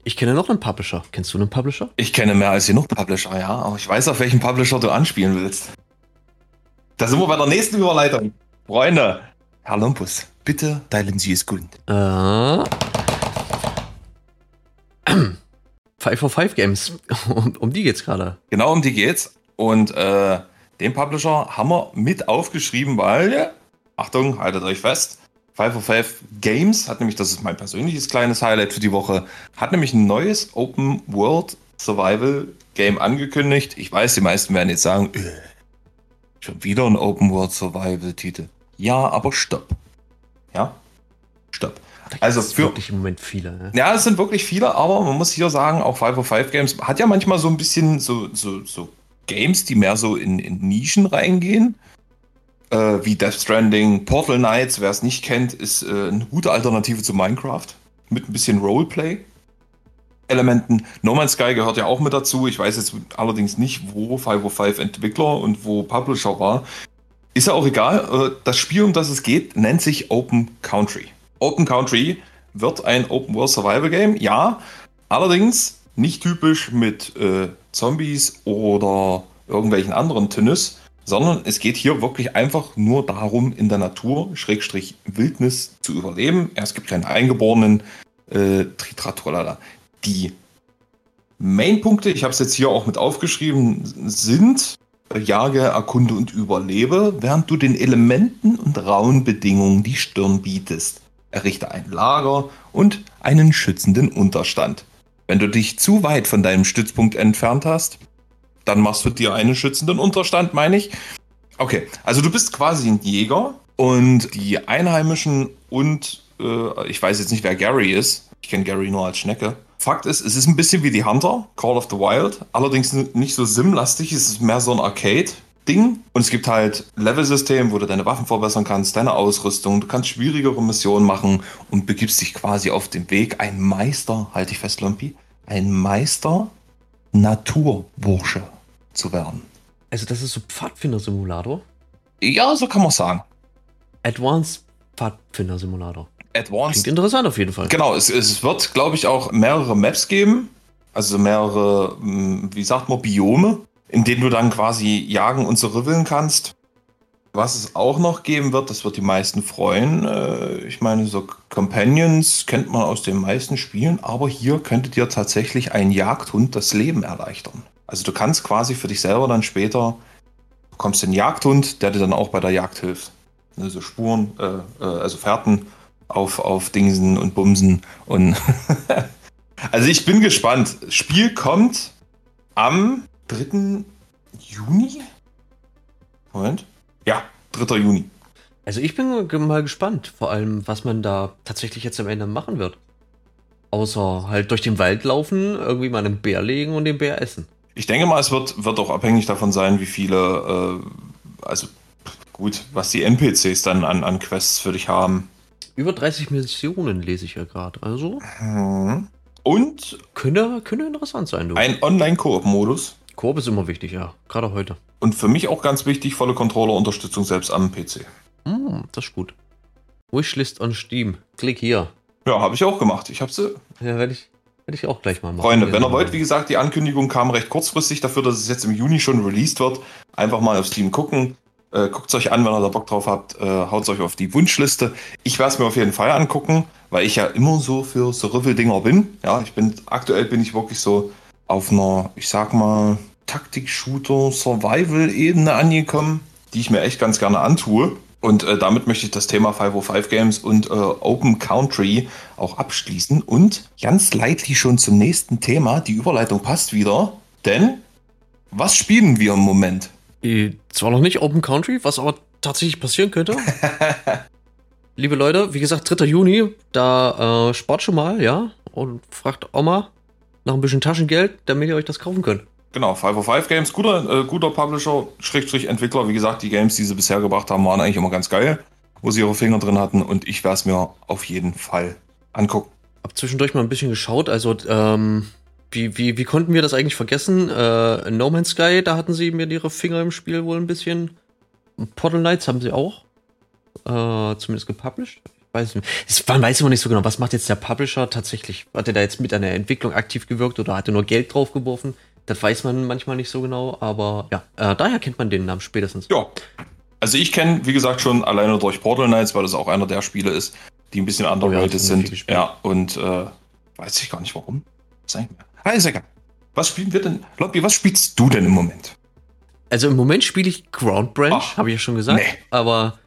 Ich kenne noch einen Publisher. Kennst du einen Publisher? Ich kenne mehr als genug Publisher, ja. Aber ich weiß, auf welchen Publisher du anspielen willst. Da sind wir bei der nächsten Überleitung. Freunde, Herr Lumpus, bitte teilen Sie es gut. Äh. 545 Games. Um, um die geht's gerade. Genau, um die geht's. Und äh, den Publisher haben wir mit aufgeschrieben, weil, Achtung, haltet euch fest, 505 Games hat nämlich, das ist mein persönliches kleines Highlight für die Woche, hat nämlich ein neues Open World Survival Game angekündigt. Ich weiß, die meisten werden jetzt sagen, äh, schon wieder ein Open World Survival Titel. Ja, aber stopp. Ja, stopp. Also für wirklich im Moment viele. Ne? Ja, es sind wirklich viele, aber man muss hier sagen, auch 505 Games hat ja manchmal so ein bisschen so, so, so Games, die mehr so in, in Nischen reingehen äh, wie Death Stranding, Portal Knights, wer es nicht kennt, ist äh, eine gute Alternative zu Minecraft mit ein bisschen Roleplay. Elementen. No Man's Sky gehört ja auch mit dazu. Ich weiß jetzt allerdings nicht, wo 505 Entwickler und wo Publisher war. Ist ja auch egal. Äh, das Spiel, um das es geht, nennt sich Open Country. Open Country wird ein Open World Survival Game, ja. Allerdings nicht typisch mit äh, Zombies oder irgendwelchen anderen Tünnes, sondern es geht hier wirklich einfach nur darum, in der Natur, Schrägstrich Wildnis zu überleben. Es gibt keine Eingeborenen, äh, Tritratrolala. Die Mainpunkte, ich habe es jetzt hier auch mit aufgeschrieben, sind äh, Jage, erkunde und überlebe, während du den Elementen und rauen Bedingungen die Stirn bietest. Errichte ein Lager und einen schützenden Unterstand. Wenn du dich zu weit von deinem Stützpunkt entfernt hast, dann machst du dir einen schützenden Unterstand, meine ich. Okay, also du bist quasi ein Jäger und die Einheimischen und äh, ich weiß jetzt nicht, wer Gary ist. Ich kenne Gary nur als Schnecke. Fakt ist, es ist ein bisschen wie die Hunter, Call of the Wild. Allerdings nicht so sim-lastig, es ist mehr so ein Arcade-Ding. Und es gibt halt Level-System, wo du deine Waffen verbessern kannst, deine Ausrüstung. Du kannst schwierigere Missionen machen und begibst dich quasi auf den Weg. Ein Meister, halte ich fest, Lumpy, ein Meister Naturbursche zu werden. Also das ist so Pfadfinder-Simulator? Ja, so kann man sagen. Advanced Pfadfinder-Simulator. Advanced. Klingt interessant auf jeden Fall. Genau, es, es wird, glaube ich, auch mehrere Maps geben. Also mehrere, hm, wie sagt man, Biome, in denen du dann quasi jagen und so ribbeln kannst. Was es auch noch geben wird, das wird die meisten freuen. Äh, ich meine, so Companions kennt man aus den meisten Spielen, aber hier könnte dir tatsächlich ein Jagdhund das Leben erleichtern. Also du kannst quasi für dich selber dann später, du kommst den Jagdhund, der dir dann auch bei der Jagd hilft. Also Spuren, äh, äh, also Fährten auf, auf Dingsen und Bumsen und also ich bin gespannt. Spiel kommt am 3. Juni? Moment. Ja, 3. Juni. Also ich bin mal gespannt, vor allem, was man da tatsächlich jetzt am Ende machen wird. Außer halt durch den Wald laufen, irgendwie mal einen Bär legen und den Bär essen. Ich denke mal, es wird, wird auch abhängig davon sein, wie viele, äh, also gut, was die NPCs dann an, an Quests für dich haben. Über 30 Missionen lese ich ja gerade, also. Mhm. Und könnte, könnte interessant sein, du. Ein Online-Koop-Modus. Koop ist immer wichtig, ja. Gerade heute. Und für mich auch ganz wichtig, volle Controller-Unterstützung selbst am PC. Mm, das ist gut. Wishlist on Steam. Klick hier. Ja, habe ich auch gemacht. Ich habe sie. Ja, werde ich, werd ich auch gleich mal machen. Freunde, wenn ihr wollt, wie gesagt, die Ankündigung kam recht kurzfristig dafür, dass es jetzt im Juni schon released wird. Einfach mal auf Steam gucken. Äh, Guckt es euch an, wenn ihr da Bock drauf habt. Äh, Haut es euch auf die Wunschliste. Ich werde es mir auf jeden Fall angucken, weil ich ja immer so für so Rüffeldinger bin. Ja, ich bin aktuell bin ich wirklich so auf einer, ich sag mal, Taktik-Shooter-Survival-Ebene angekommen, die ich mir echt ganz gerne antue. Und äh, damit möchte ich das Thema 505 Games und äh, Open Country auch abschließen. Und ganz leidlich schon zum nächsten Thema. Die Überleitung passt wieder. Denn was spielen wir im Moment? Äh, zwar noch nicht Open Country, was aber tatsächlich passieren könnte. Liebe Leute, wie gesagt, 3. Juni, da äh, spart schon mal, ja, und fragt Oma nach ein bisschen Taschengeld, damit ihr euch das kaufen könnt. Genau, 505 Games, guter, äh, guter Publisher, Schrägstrich Entwickler. Wie gesagt, die Games, die sie bisher gebracht haben, waren eigentlich immer ganz geil, wo sie ihre Finger drin hatten und ich werde es mir auf jeden Fall angucken. Hab zwischendurch mal ein bisschen geschaut, also ähm, wie, wie, wie konnten wir das eigentlich vergessen? Äh, no Man's Sky, da hatten sie mir ihre Finger im Spiel wohl ein bisschen. Portal Knights haben sie auch. Äh, zumindest gepublished. Ich weiß nicht. Man weiß immer nicht so genau, was macht jetzt der Publisher tatsächlich? Hat er da jetzt mit einer Entwicklung aktiv gewirkt oder hat er nur Geld draufgeworfen? Das weiß man manchmal nicht so genau, aber ja, äh, daher kennt man den Namen spätestens. Ja. Also ich kenne, wie gesagt, schon alleine durch Portal Knights, weil das auch einer der Spiele ist, die ein bisschen underrated oh ja, sind. Ja, und äh, weiß ich gar nicht warum. Sein. Ah, ist egal. Was spielen wir denn? Lobby, was spielst du denn im Moment? Also im Moment spiele ich Ground Branch, habe ich ja schon gesagt. Nee. Aber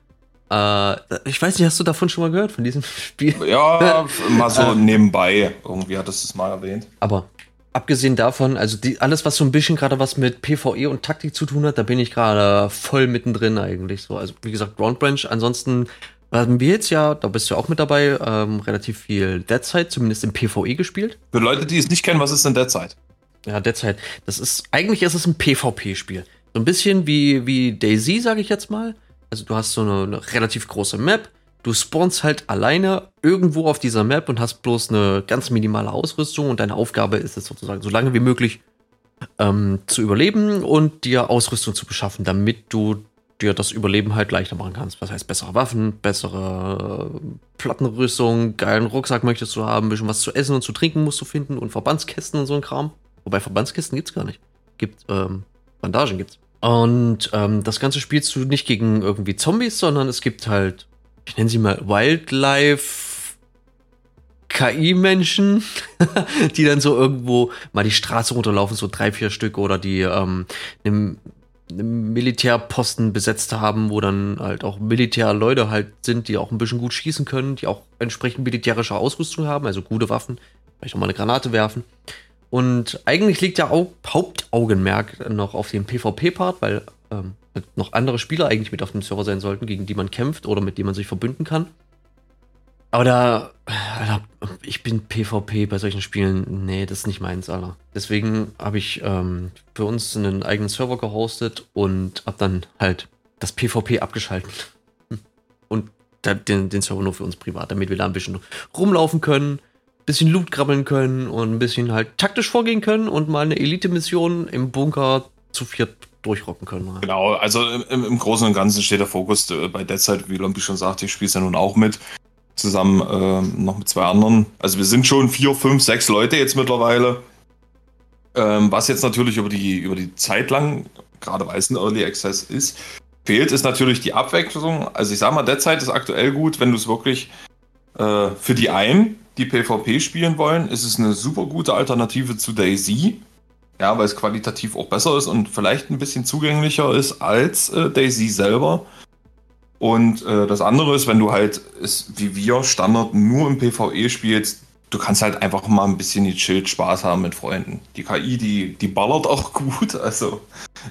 äh, ich weiß nicht, hast du davon schon mal gehört, von diesem Spiel? Ja, mal so nebenbei. Irgendwie hattest du es mal erwähnt. Aber abgesehen davon, also die, alles, was so ein bisschen gerade was mit PvE und Taktik zu tun hat, da bin ich gerade voll mittendrin eigentlich so. Also wie gesagt, Ground Branch. Ansonsten haben wir jetzt ja, da bist du auch mit dabei, ähm, relativ viel Deadside, zumindest im PvE gespielt. Für Leute, die es nicht kennen, was ist denn Deadside? Ja, Deadside. Das ist, eigentlich ist es ein PvP-Spiel. So ein bisschen wie, wie Daisy, sage ich jetzt mal. Also du hast so eine, eine relativ große Map. Du spawnst halt alleine irgendwo auf dieser Map und hast bloß eine ganz minimale Ausrüstung und deine Aufgabe ist es sozusagen so lange wie möglich ähm, zu überleben und dir Ausrüstung zu beschaffen, damit du dir das Überleben halt leichter machen kannst. Was heißt bessere Waffen, bessere äh, Plattenrüstung, geilen Rucksack möchtest du haben, ein bisschen was zu essen und zu trinken musst du finden und Verbandskästen und so ein Kram. Wobei Verbandskästen gibt's gar nicht. Gibt, ähm, Bandagen gibt's. Und ähm, das Ganze spielst du nicht gegen irgendwie Zombies, sondern es gibt halt, ich nenne sie mal Wildlife KI-Menschen, die dann so irgendwo mal die Straße runterlaufen, so drei, vier Stück, oder die ähm, Militärposten besetzt haben, wo dann halt auch Militärleute halt sind, die auch ein bisschen gut schießen können, die auch entsprechend militärische Ausrüstung haben, also gute Waffen, vielleicht auch mal eine Granate werfen. Und eigentlich liegt ja auch Hauptaugenmerk noch auf dem PvP-Part, weil ähm, noch andere Spieler eigentlich mit auf dem Server sein sollten, gegen die man kämpft oder mit denen man sich verbünden kann. Aber da, Alter, ich bin PvP bei solchen Spielen, nee, das ist nicht meins, Alter. Deswegen habe ich ähm, für uns einen eigenen Server gehostet und habe dann halt das PvP abgeschaltet. Und den, den Server nur für uns privat, damit wir da ein bisschen rumlaufen können, bisschen Loot krabbeln können und ein bisschen halt taktisch vorgehen können und mal eine Elite-Mission im Bunker zu viert durchrocken können. Genau, also im, im, Großen und Ganzen steht der Fokus äh, bei Deadside, wie Lompi schon sagte, ich spiele es ja nun auch mit, zusammen äh, noch mit zwei anderen. Also wir sind schon vier, fünf, sechs Leute jetzt mittlerweile. Ähm, was jetzt natürlich über die, über die Zeit lang, gerade weil es ein Early Access ist, fehlt, ist natürlich die Abwechslung. Also ich sag mal, derzeit ist aktuell gut, wenn du es wirklich äh, für die einen, die PvP spielen wollen, ist es eine super gute Alternative zu Daisy. Ja, weil es qualitativ auch besser ist und vielleicht ein bisschen zugänglicher ist als äh, Daisy selber. Und äh, das andere ist, wenn du halt ist, wie wir Standard nur im PvE spielst, du kannst halt einfach mal ein bisschen die Chill Spaß haben mit Freunden. Die KI, die, die ballert auch gut. Also,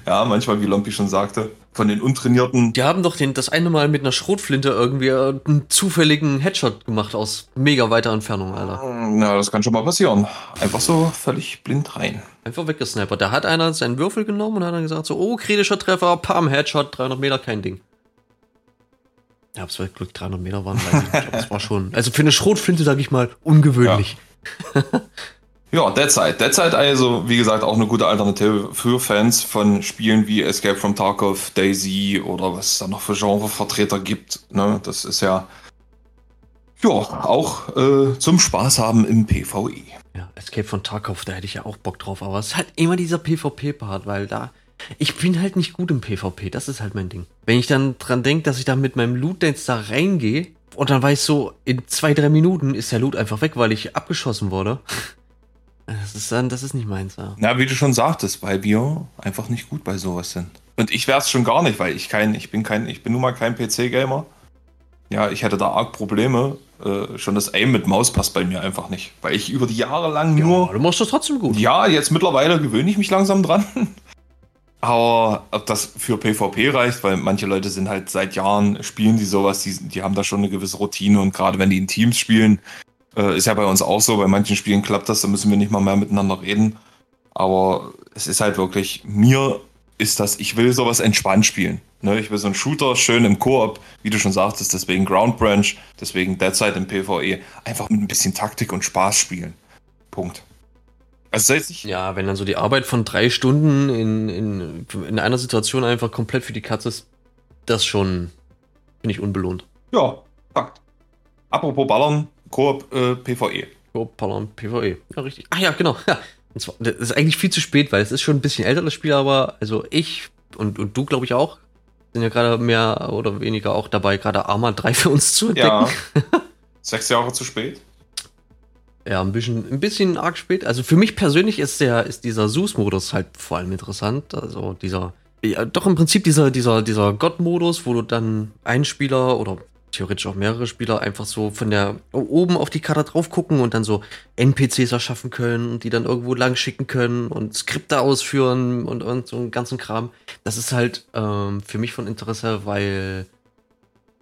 ja, manchmal, wie Lompi schon sagte, von den Untrainierten. Die haben doch den, das eine Mal mit einer Schrotflinte irgendwie einen zufälligen Headshot gemacht aus mega weiter Entfernung, Alter. Ja, das kann schon mal passieren. Einfach so völlig blind rein. Einfach weggesnipert. Da hat einer seinen Würfel genommen und hat dann gesagt so, oh, kritischer Treffer, pam, Headshot, 300 Meter, kein Ding. Ja, vielleicht Glück 300 Meter waren, weiß ich nicht. Aber es war schon, also für eine Schrotflinte, sag ich mal, ungewöhnlich. Ja. Ja, Deadzeit. Deadzeit also, wie gesagt, auch eine gute Alternative für Fans von Spielen wie Escape from Tarkov, Daisy oder was es da noch für Genrevertreter gibt. Ne? Das ist ja, ja auch äh, zum Spaß haben im PvE. Ja, Escape from Tarkov, da hätte ich ja auch Bock drauf, aber es ist halt immer dieser PvP-Part, weil da, ich bin halt nicht gut im PvP, das ist halt mein Ding. Wenn ich dann dran denke, dass ich da mit meinem Loot Dance da reingehe und dann weiß so, in zwei, drei Minuten ist der Loot einfach weg, weil ich abgeschossen wurde. Das ist dann, das ist nicht meins. Ja. Na, wie du schon sagtest, weil wir einfach nicht gut bei sowas sind. Und ich wär's schon gar nicht, weil ich kein, ich bin kein, ich bin nun mal kein PC-Gamer. Ja, ich hätte da arg Probleme. Äh, schon das Aim mit Maus passt bei mir einfach nicht. Weil ich über die Jahre lang nur. Ja, du machst das trotzdem gut. Ja, jetzt mittlerweile gewöhne ich mich langsam dran. Aber ob das für PvP reicht, weil manche Leute sind halt seit Jahren, spielen die sowas, die, die haben da schon eine gewisse Routine und gerade wenn die in Teams spielen, äh, ist ja bei uns auch so, bei manchen Spielen klappt das, da müssen wir nicht mal mehr miteinander reden. Aber es ist halt wirklich, mir ist das, ich will sowas entspannt spielen. Ne? Ich will so einen Shooter schön im Koop, wie du schon sagtest, deswegen Ground Branch, deswegen Deadside im PvE, einfach mit ein bisschen Taktik und Spaß spielen. Punkt. Also ja, wenn dann so die Arbeit von drei Stunden in, in, in einer Situation einfach komplett für die Katze ist, das schon, finde ich, unbelohnt. Ja, Fakt. Apropos Ballern, Koop äh, PvE. Koop Ballern PvE. Ja, richtig. Ach ja, genau. Ja. Und zwar, das ist eigentlich viel zu spät, weil es ist schon ein bisschen älter, das Spiel, aber also ich und, und du, glaube ich, auch, sind ja gerade mehr oder weniger auch dabei, gerade Arma 3 für uns zu entdecken. Ja. Sechs Jahre zu spät. Ja, ein bisschen, ein bisschen arg spät. Also für mich persönlich ist der, ist dieser Zeus-Modus halt vor allem interessant. Also dieser, ja, doch im Prinzip dieser, dieser, dieser Gott-Modus, wo du dann einen Spieler oder theoretisch auch mehrere Spieler einfach so von der oben auf die Karte drauf gucken und dann so NPCs erschaffen können und die dann irgendwo lang schicken können und Skripte ausführen und, und so einen ganzen Kram. Das ist halt ähm, für mich von Interesse, weil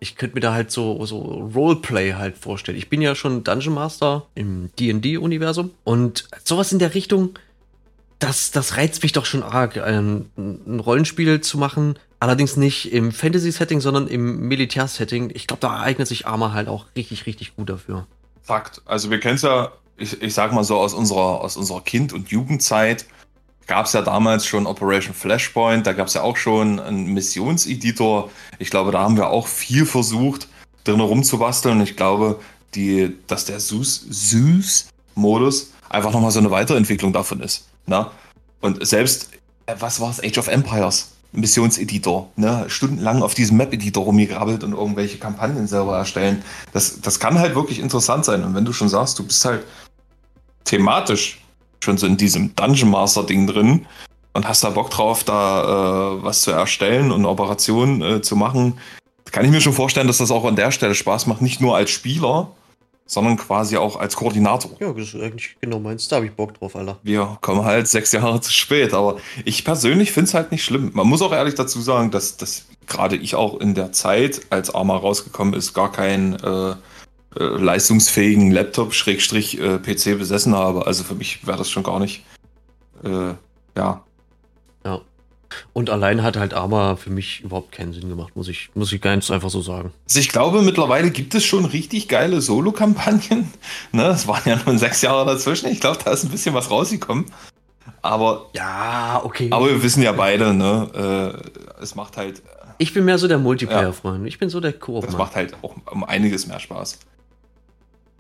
ich könnte mir da halt so, so Roleplay halt vorstellen. Ich bin ja schon Dungeon Master im DD-Universum und sowas in der Richtung, das, das reizt mich doch schon arg, ein, ein Rollenspiel zu machen. Allerdings nicht im Fantasy-Setting, sondern im Militär-Setting. Ich glaube, da eignet sich Arma halt auch richtig, richtig gut dafür. Fakt. Also wir kennen es ja, ich, ich sag mal so aus unserer, aus unserer Kind- und Jugendzeit gab es ja damals schon Operation Flashpoint, da gab es ja auch schon einen Missionseditor. Ich glaube, da haben wir auch viel versucht, drin rumzubasteln. Ich glaube, die, dass der Zeus-Modus einfach nochmal so eine Weiterentwicklung davon ist. Ne? Und selbst, äh, was war es, Age of Empires? Missionseditor, ne, stundenlang auf diesem Map-Editor rumgegrabbelt und irgendwelche Kampagnen selber erstellen. Das, das kann halt wirklich interessant sein. Und wenn du schon sagst, du bist halt thematisch schon so in diesem Dungeon Master Ding drin und hast da Bock drauf, da äh, was zu erstellen und Operationen äh, zu machen, kann ich mir schon vorstellen, dass das auch an der Stelle Spaß macht, nicht nur als Spieler, sondern quasi auch als Koordinator. Ja, das ist eigentlich genau meins. Da habe ich Bock drauf, Alter. Wir kommen halt sechs Jahre zu spät, aber ich persönlich finde es halt nicht schlimm. Man muss auch ehrlich dazu sagen, dass, dass gerade ich auch in der Zeit, als Arma rausgekommen ist, gar kein äh, äh, leistungsfähigen Laptop Schrägstrich äh, PC besessen habe. Also für mich wäre das schon gar nicht. Äh. Ja. Und allein hat halt Arma für mich überhaupt keinen Sinn gemacht, muss ich, muss ich ganz einfach so sagen. Also ich glaube, mittlerweile gibt es schon richtig geile Solo-Kampagnen. Ne, es waren ja nur sechs Jahre dazwischen. Ich glaube, da ist ein bisschen was rausgekommen. Aber. Ja, okay. Aber wir wissen ja beide, ne? Äh, es macht halt. Ich bin mehr so der Multiplayer-Freund. Ja. Ich bin so der Koop. Das macht halt auch um einiges mehr Spaß.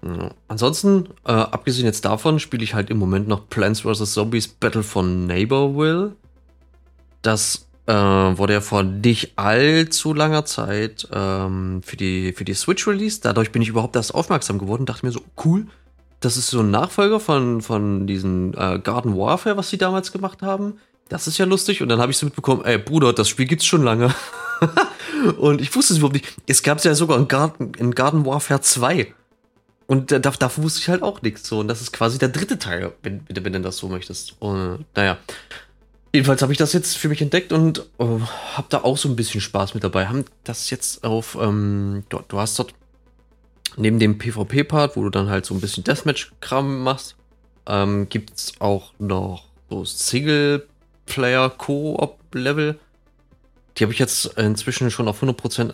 Ja. Ansonsten, äh, abgesehen jetzt davon, spiele ich halt im Moment noch Plants vs. Zombies Battle for Neighborville. Das äh, wurde ja vor nicht allzu langer Zeit ähm, für, die, für die Switch released. Dadurch bin ich überhaupt erst aufmerksam geworden und dachte mir so, cool, das ist so ein Nachfolger von, von diesen äh, Garden Warfare, was sie damals gemacht haben. Das ist ja lustig. Und dann habe ich so mitbekommen, ey Bruder, das Spiel gibt's schon lange. und ich wusste es überhaupt nicht. Es gab ja sogar in Garden, in Garden Warfare 2. Und da, davon wusste ich halt auch nichts. So. Und das ist quasi der dritte Teil, wenn, wenn, wenn du das so möchtest. Und, naja. Jedenfalls habe ich das jetzt für mich entdeckt und äh, habe da auch so ein bisschen Spaß mit dabei. Haben das jetzt auf, ähm, du, du hast dort neben dem PvP-Part, wo du dann halt so ein bisschen Deathmatch-Kram machst, ähm, gibt es auch noch so Singleplayer-Koop-Level. Die habe ich jetzt inzwischen schon auf 100%,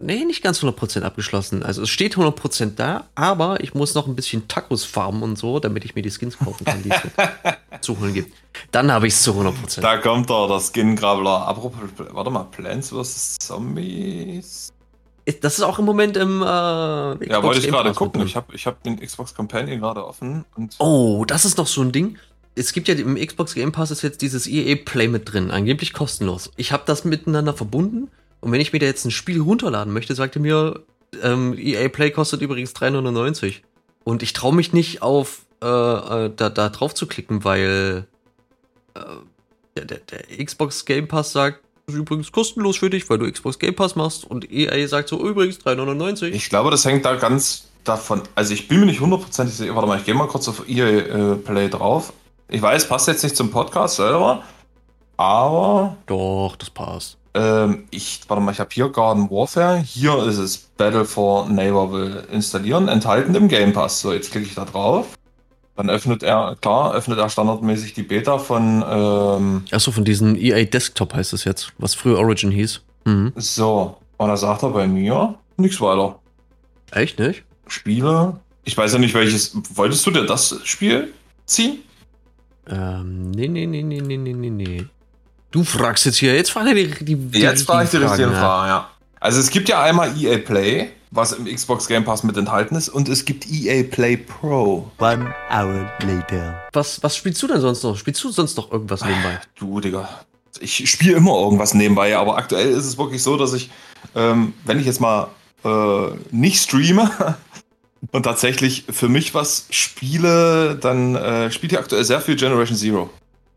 nee, nicht ganz 100% abgeschlossen. Also es steht 100% da, aber ich muss noch ein bisschen Tacos farmen und so, damit ich mir die Skins kaufen kann, die es zu holen gibt. Dann habe ich es zu 100%. Da kommt da der Skin-Graveler. Apropos, warte mal, Plants vs. Zombies? Das ist auch im Moment im äh, Ja, wollte ich gerade gucken. Ich habe ich hab den Xbox Companion gerade offen. oh, das ist noch so ein Ding. Es gibt ja im Xbox Game Pass ist jetzt dieses EA Play mit drin, angeblich kostenlos. Ich habe das miteinander verbunden und wenn ich mir da jetzt ein Spiel runterladen möchte, sagte mir, ähm, EA Play kostet übrigens 3,99. Und ich traue mich nicht auf äh, äh, da, da drauf zu klicken, weil äh, der, der, der Xbox Game Pass sagt, ist übrigens kostenlos für dich, weil du Xbox Game Pass machst und EA sagt so, übrigens 3,99. Ich glaube, das hängt da ganz davon, also ich bin mir nicht hundertprozentig sicher, warte mal, ich gehe mal kurz auf EA äh, Play drauf. Ich weiß, passt jetzt nicht zum Podcast selber, aber... Doch, das passt. Ähm, ich, warte mal, ich habe hier Garden Warfare, hier ist es Battle for Neighborville installieren, enthalten im Game Pass. So, jetzt klicke ich da drauf. Dann öffnet er, klar, öffnet er standardmäßig die Beta von. Ähm, Achso, von diesem EA Desktop heißt es jetzt, was früher Origin hieß. Mhm. So, und da sagt er bei mir nichts weiter. Echt nicht? Spiele. Ich weiß ja nicht, welches. Wolltest du dir das Spiel ziehen? Ähm, nee, nee, nee, nee, nee, nee, nee. Du fragst jetzt hier, jetzt frage ich die, die, die Jetzt frage ich die richtigen Fragen, ja. Also es gibt ja einmal EA Play, was im Xbox Game Pass mit enthalten ist. Und es gibt EA Play Pro. One hour later. Was, was spielst du denn sonst noch? Spielst du sonst noch irgendwas nebenbei? Du, Digga. Ich spiele immer irgendwas nebenbei, aber aktuell ist es wirklich so, dass ich, ähm, wenn ich jetzt mal äh, nicht streame und tatsächlich für mich was spiele, dann äh, spielt hier aktuell sehr viel Generation Zero.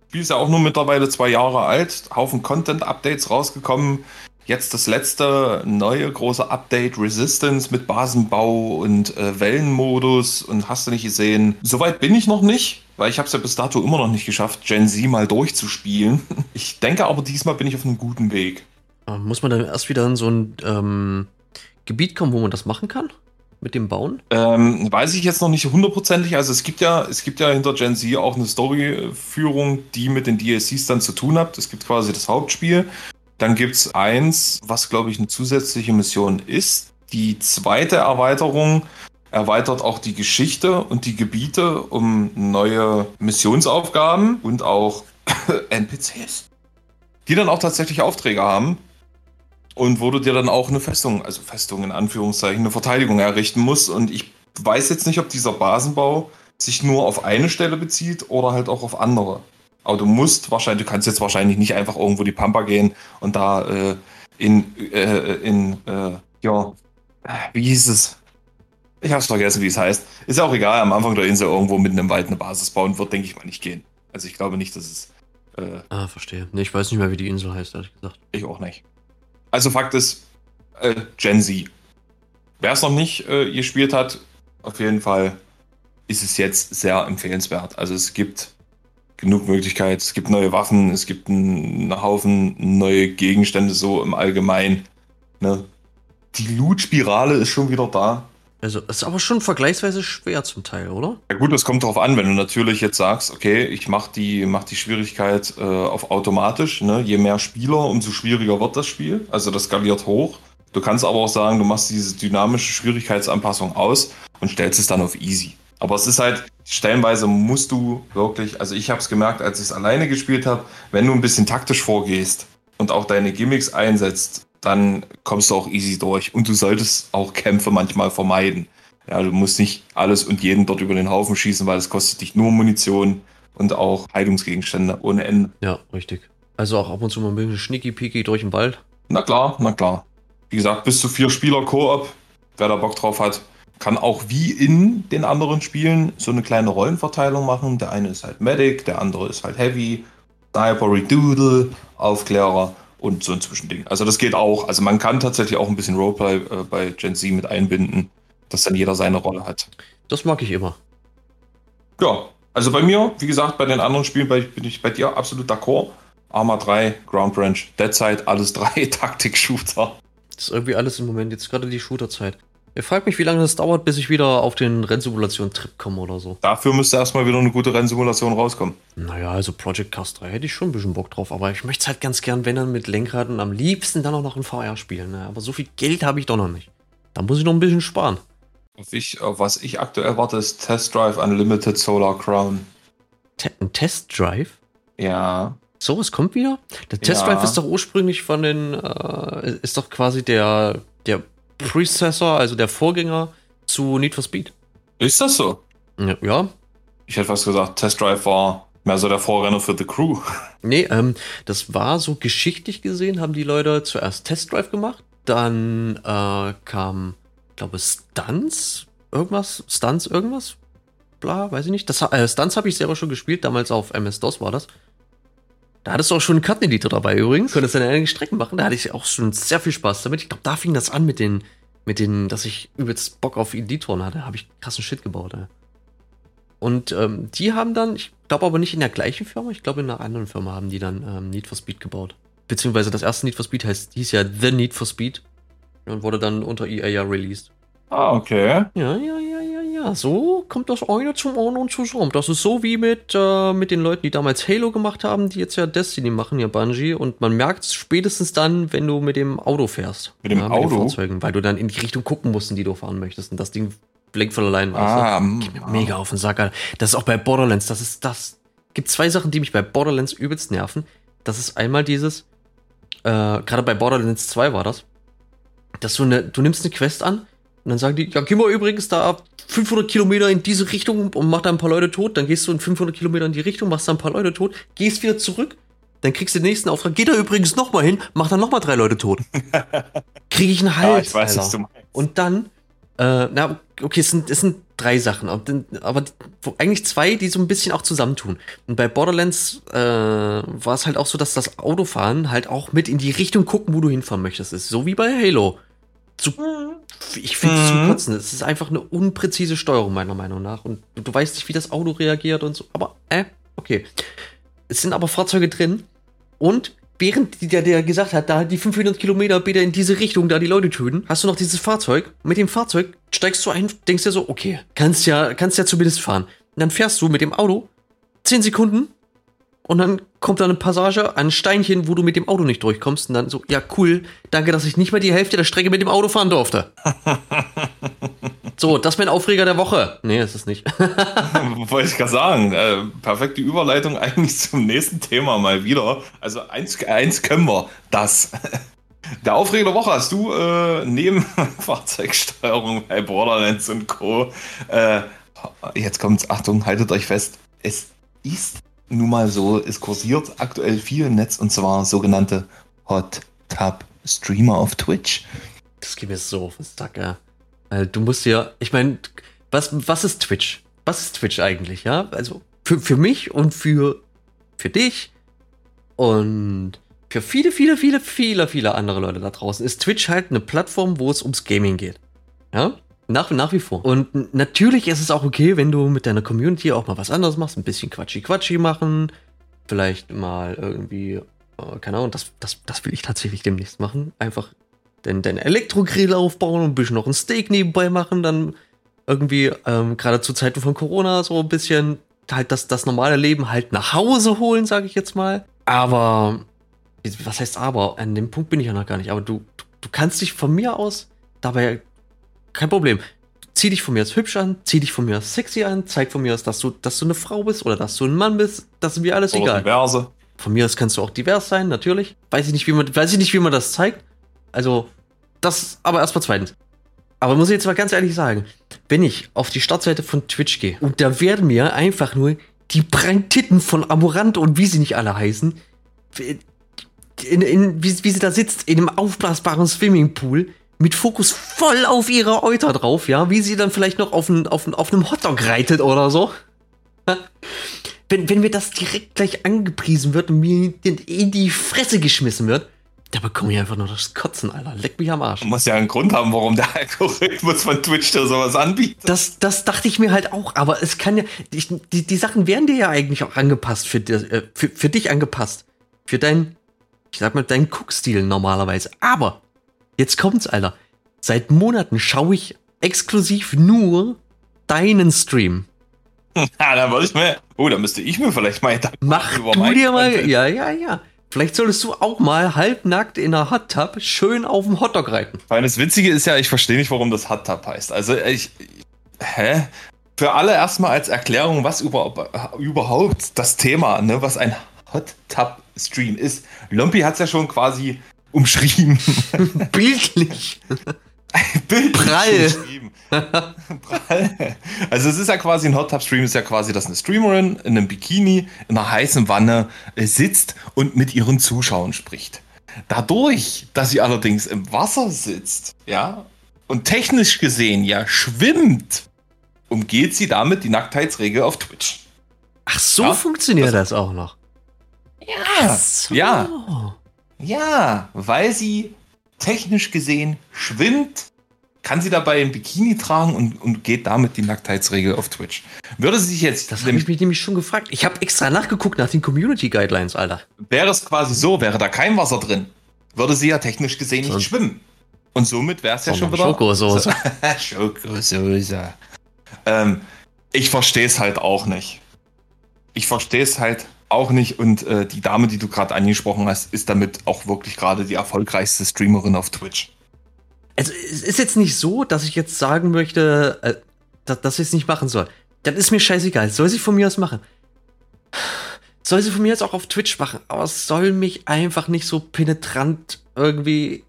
Spiel ist ja auch nur mittlerweile zwei Jahre alt, Haufen Content-Updates rausgekommen. Jetzt das letzte neue große Update Resistance mit Basenbau und äh, Wellenmodus und hast du nicht gesehen. Soweit bin ich noch nicht, weil ich habe es ja bis dato immer noch nicht geschafft, Gen Z mal durchzuspielen. Ich denke aber diesmal bin ich auf einem guten Weg. Ähm, muss man dann erst wieder in so ein ähm, Gebiet kommen, wo man das machen kann? Mit dem Bauen? Ähm, weiß ich jetzt noch nicht hundertprozentig. Also es gibt ja, es gibt ja hinter Gen Z auch eine Storyführung, die mit den DLCs dann zu tun hat. Es gibt quasi das Hauptspiel dann gibt es eins, was glaube ich eine zusätzliche Mission ist. Die zweite Erweiterung erweitert auch die Geschichte und die Gebiete um neue Missionsaufgaben und auch NPCs, die dann auch tatsächlich Aufträge haben und wo du dir dann auch eine Festung, also Festung in Anführungszeichen, eine Verteidigung errichten musst. Und ich weiß jetzt nicht, ob dieser Basenbau sich nur auf eine Stelle bezieht oder halt auch auf andere. Aber du musst wahrscheinlich, du kannst jetzt wahrscheinlich nicht einfach irgendwo die Pampa gehen und da äh, in, äh, in, äh, ja, wie hieß es? Ich hab's vergessen, wie es heißt. Ist ja auch egal, am Anfang der Insel irgendwo mitten im Wald eine Basis bauen wird, denke ich mal nicht gehen. Also ich glaube nicht, dass es. Äh, ah, verstehe. Nee, ich weiß nicht mehr, wie die Insel heißt, ehrlich gesagt. Ich auch nicht. Also Fakt ist, äh, Gen Z. Wer es noch nicht äh, gespielt hat, auf jeden Fall ist es jetzt sehr empfehlenswert. Also es gibt genug Möglichkeit. Es gibt neue Waffen, es gibt einen Haufen neue Gegenstände so im Allgemeinen. Ne? Die Loot-Spirale ist schon wieder da. Also, ist aber schon vergleichsweise schwer zum Teil, oder? Ja gut, das kommt darauf an, wenn du natürlich jetzt sagst, okay, ich mache die, mach die Schwierigkeit äh, auf automatisch. Ne? Je mehr Spieler, umso schwieriger wird das Spiel. Also das skaliert hoch. Du kannst aber auch sagen, du machst diese dynamische Schwierigkeitsanpassung aus und stellst es dann auf easy. Aber es ist halt, stellenweise musst du wirklich, also ich habe es gemerkt, als ich es alleine gespielt habe, wenn du ein bisschen taktisch vorgehst und auch deine Gimmicks einsetzt, dann kommst du auch easy durch. Und du solltest auch Kämpfe manchmal vermeiden. Ja, du musst nicht alles und jeden dort über den Haufen schießen, weil es kostet dich nur Munition und auch Heilungsgegenstände ohne Ende. Ja, richtig. Also auch ab und zu mal ein bisschen schnicki-picki durch den Wald. Na klar, na klar. Wie gesagt, bis zu vier Spieler Koop, wer da Bock drauf hat, kann auch wie in den anderen Spielen so eine kleine Rollenverteilung machen. Der eine ist halt Medic, der andere ist halt Heavy, Sniper, Doodle, Aufklärer und so ein Zwischending. Also das geht auch. Also man kann tatsächlich auch ein bisschen Roleplay äh, bei Gen Z mit einbinden, dass dann jeder seine Rolle hat. Das mag ich immer. Ja, also bei mir, wie gesagt, bei den anderen Spielen bin ich bei dir absolut d'accord. Arma 3, Ground Branch, Dead Side, alles drei Taktik-Shooter. Das ist irgendwie alles im Moment, jetzt gerade die Shooter-Zeit. Ihr fragt mich, wie lange das dauert, bis ich wieder auf den Rennsimulation-Trip komme oder so. Dafür müsste erstmal wieder eine gute Rennsimulation rauskommen. Naja, also Project Cast 3 hätte ich schon ein bisschen Bock drauf, aber ich möchte es halt ganz gern, wenn dann mit Lenkrad und am liebsten dann auch noch in VR spielen. Ne? Aber so viel Geld habe ich doch noch nicht. Da muss ich noch ein bisschen sparen. Ich, was ich aktuell warte, ist Test Drive Unlimited Solar Crown. Te ein Test Drive? Ja. So, es kommt wieder? Der Test Drive ja. ist doch ursprünglich von den, äh, ist doch quasi der, der Precessor, also der Vorgänger zu Need for Speed. Ist das so? Ja. Ich hätte fast gesagt, Test Drive war mehr so der Vorrenner für The Crew. Nee, ähm, das war so geschichtlich gesehen, haben die Leute zuerst Test Drive gemacht, dann äh, kam, glaube Stunts, irgendwas, Stunts, irgendwas, bla, weiß ich nicht. Das, äh, Stunts habe ich selber schon gespielt, damals auf MS-DOS war das. Da hattest du auch schon einen Karteneditor dabei übrigens. Konntest dann einige Strecken machen. Da hatte ich auch schon sehr viel Spaß damit. Ich glaube, da fing das an mit den, mit den, dass ich übelst Bock auf Editoren hatte. Habe ich krassen Shit gebaut. Ey. Und ähm, die haben dann, ich glaube aber nicht in der gleichen Firma, ich glaube in einer anderen Firma haben die dann ähm, Need for Speed gebaut. Beziehungsweise das erste Need for Speed heißt, hieß ja The Need for Speed und wurde dann unter EA ja released. Ah, okay. Ja, ja, ja, ja. So kommt das eine zum anderen zusammen. Das ist so wie mit, äh, mit den Leuten, die damals Halo gemacht haben, die jetzt ja Destiny machen, ja Bungie. Und man merkt es spätestens dann, wenn du mit dem Auto fährst. Mit dem ja, Auto? Mit den Fahrzeugen, weil du dann in die Richtung gucken musst, in die du fahren möchtest. Und das Ding blinkt von allein. Ah, Geht mir mega auf den Sack. Alter. Das ist auch bei Borderlands. Das ist das. Gibt zwei Sachen, die mich bei Borderlands übelst nerven. Das ist einmal dieses, äh, gerade bei Borderlands 2 war das, dass du eine, du nimmst eine Quest an und dann sagen die, ja, geh mal übrigens da 500 Kilometer in diese Richtung und mach da ein paar Leute tot. Dann gehst du in 500 Kilometer in die Richtung, machst da ein paar Leute tot, gehst wieder zurück. Dann kriegst du den nächsten Auftrag. Geh da übrigens noch mal hin, mach dann noch mal drei Leute tot. Krieg ich einen Hals. Ja, ich weiß. Und dann, äh, na, okay, es sind, es sind drei Sachen, aber, aber eigentlich zwei, die so ein bisschen auch zusammentun. Und bei Borderlands äh, war es halt auch so, dass das Autofahren halt auch mit in die Richtung gucken, wo du hinfahren möchtest, ist. So wie bei Halo zu, ich finde es mhm. zu kotzen. Es ist einfach eine unpräzise Steuerung, meiner Meinung nach. Und du, weißt nicht, wie das Auto reagiert und so. Aber, äh, okay. Es sind aber Fahrzeuge drin. Und während der, der gesagt hat, da die 500 Kilometer bitte in diese Richtung, da die Leute töten, hast du noch dieses Fahrzeug. Mit dem Fahrzeug steigst du ein, denkst dir so, okay, kannst ja, kannst ja zumindest fahren. Und dann fährst du mit dem Auto 10 Sekunden und dann kommt da eine Passage, ein Steinchen, wo du mit dem Auto nicht durchkommst. Und dann so, ja, cool, danke, dass ich nicht mal die Hälfte der Strecke mit dem Auto fahren durfte. so, das ist mein Aufreger der Woche. Nee, ist es nicht. Wollte ich gerade sagen. Äh, perfekte Überleitung eigentlich zum nächsten Thema mal wieder. Also eins, eins können wir, das. Der Aufreger der Woche hast du äh, neben Fahrzeugsteuerung bei Borderlands und Co. Äh, jetzt kommt's, Achtung, haltet euch fest. Es ist nun mal so, es kursiert aktuell viel im Netz und zwar sogenannte Hot Tub Streamer auf Twitch. Das geht mir so auf den Sack, ja. Du musst ja, ich meine, was, was ist Twitch? Was ist Twitch eigentlich, ja? Also für, für mich und für, für dich und für viele, viele, viele, viele, viele andere Leute da draußen ist Twitch halt eine Plattform, wo es ums Gaming geht. Ja? Nach, nach wie vor. Und natürlich ist es auch okay, wenn du mit deiner Community auch mal was anderes machst, ein bisschen Quatschi-Quatschi machen, vielleicht mal irgendwie, äh, keine Ahnung, das, das, das will ich tatsächlich demnächst machen. Einfach den, den Elektrogrill aufbauen und ein bisschen noch ein Steak nebenbei machen, dann irgendwie, ähm, gerade zu Zeiten von Corona, so ein bisschen halt das, das normale Leben halt nach Hause holen, sage ich jetzt mal. Aber, was heißt aber? An dem Punkt bin ich ja noch gar nicht. Aber du, du, du kannst dich von mir aus dabei kein Problem. Zieh dich von mir aus hübsch an, zieh dich von mir aus sexy an, zeig von mir aus, dass du, dass du eine Frau bist oder dass du ein Mann bist, das ist mir alles oder egal. Diverse. Von mir aus kannst du auch divers sein, natürlich. Weiß ich nicht, wie man, weiß ich nicht, wie man das zeigt. Also, das aber erstmal zweitens. Aber muss ich jetzt mal ganz ehrlich sagen, wenn ich auf die Startseite von Twitch gehe und da werden mir einfach nur die Brandtitten von Amorant und wie sie nicht alle heißen, in, in, wie, wie sie da sitzt, in einem aufblasbaren Swimmingpool, mit Fokus voll auf ihre Euter drauf, ja, wie sie dann vielleicht noch auf, ein, auf, ein, auf einem Hotdog reitet oder so. Wenn, wenn mir das direkt gleich angepriesen wird und mir in die Fresse geschmissen wird, da bekomme ich einfach nur das Kotzen, Alter. Leck mich am Arsch. Muss ja einen Grund haben, warum der Algorithmus von Twitch dir sowas anbietet. Das, das dachte ich mir halt auch, aber es kann ja, die, die, die Sachen werden dir ja eigentlich auch angepasst, für, äh, für, für dich angepasst. Für dein, ich sag mal, deinen Guckstil normalerweise. Aber, jetzt kommt's, Alter. Seit Monaten schaue ich exklusiv nur deinen Stream. Ja, dann wollte ich mir, oh, da müsste ich mir vielleicht mal Mach du dir mal, ja, ja, ja. Vielleicht solltest du auch mal halbnackt in einer Hot Tub schön auf dem Hotdog reiten. Weil das Witzige ist ja, ich verstehe nicht, warum das Hot Tub heißt. Also ich, hä? Für alle erstmal als Erklärung, was über, überhaupt das Thema, ne, was ein Hot Tub Stream ist. Lumpy hat es ja schon quasi umschrieben. Bildlich. Bild Prall. Prall. Also es ist ja quasi ein Hot Tub Stream, ist ja quasi, dass eine Streamerin in einem Bikini in einer heißen Wanne äh, sitzt und mit ihren Zuschauern spricht. Dadurch, dass sie allerdings im Wasser sitzt, ja, und technisch gesehen ja schwimmt, umgeht sie damit die Nacktheitsregel auf Twitch. Ach, so ja? funktioniert das, das auch noch. Ja, so. ja. Ja, weil sie technisch gesehen schwimmt, kann sie dabei ein Bikini tragen und, und geht damit die Nacktheitsregel auf Twitch. Würde sie sich jetzt. Das habe ich mich nämlich schon gefragt. Ich habe extra nachgeguckt nach den Community Guidelines, Alter. Wäre es quasi so, wäre da kein Wasser drin, würde sie ja technisch gesehen nicht so. schwimmen. Und somit wäre es ja schon wieder. Schokosoße. Schokosoße. Ähm, ich verstehe es halt auch nicht. Ich verstehe es halt auch nicht. Und äh, die Dame, die du gerade angesprochen hast, ist damit auch wirklich gerade die erfolgreichste Streamerin auf Twitch. Also es ist jetzt nicht so, dass ich jetzt sagen möchte, äh, dass, dass ich es nicht machen soll. Das ist mir scheißegal. Soll sie von mir aus machen. Soll sie von mir aus auch auf Twitch machen. Aber es soll mich einfach nicht so penetrant irgendwie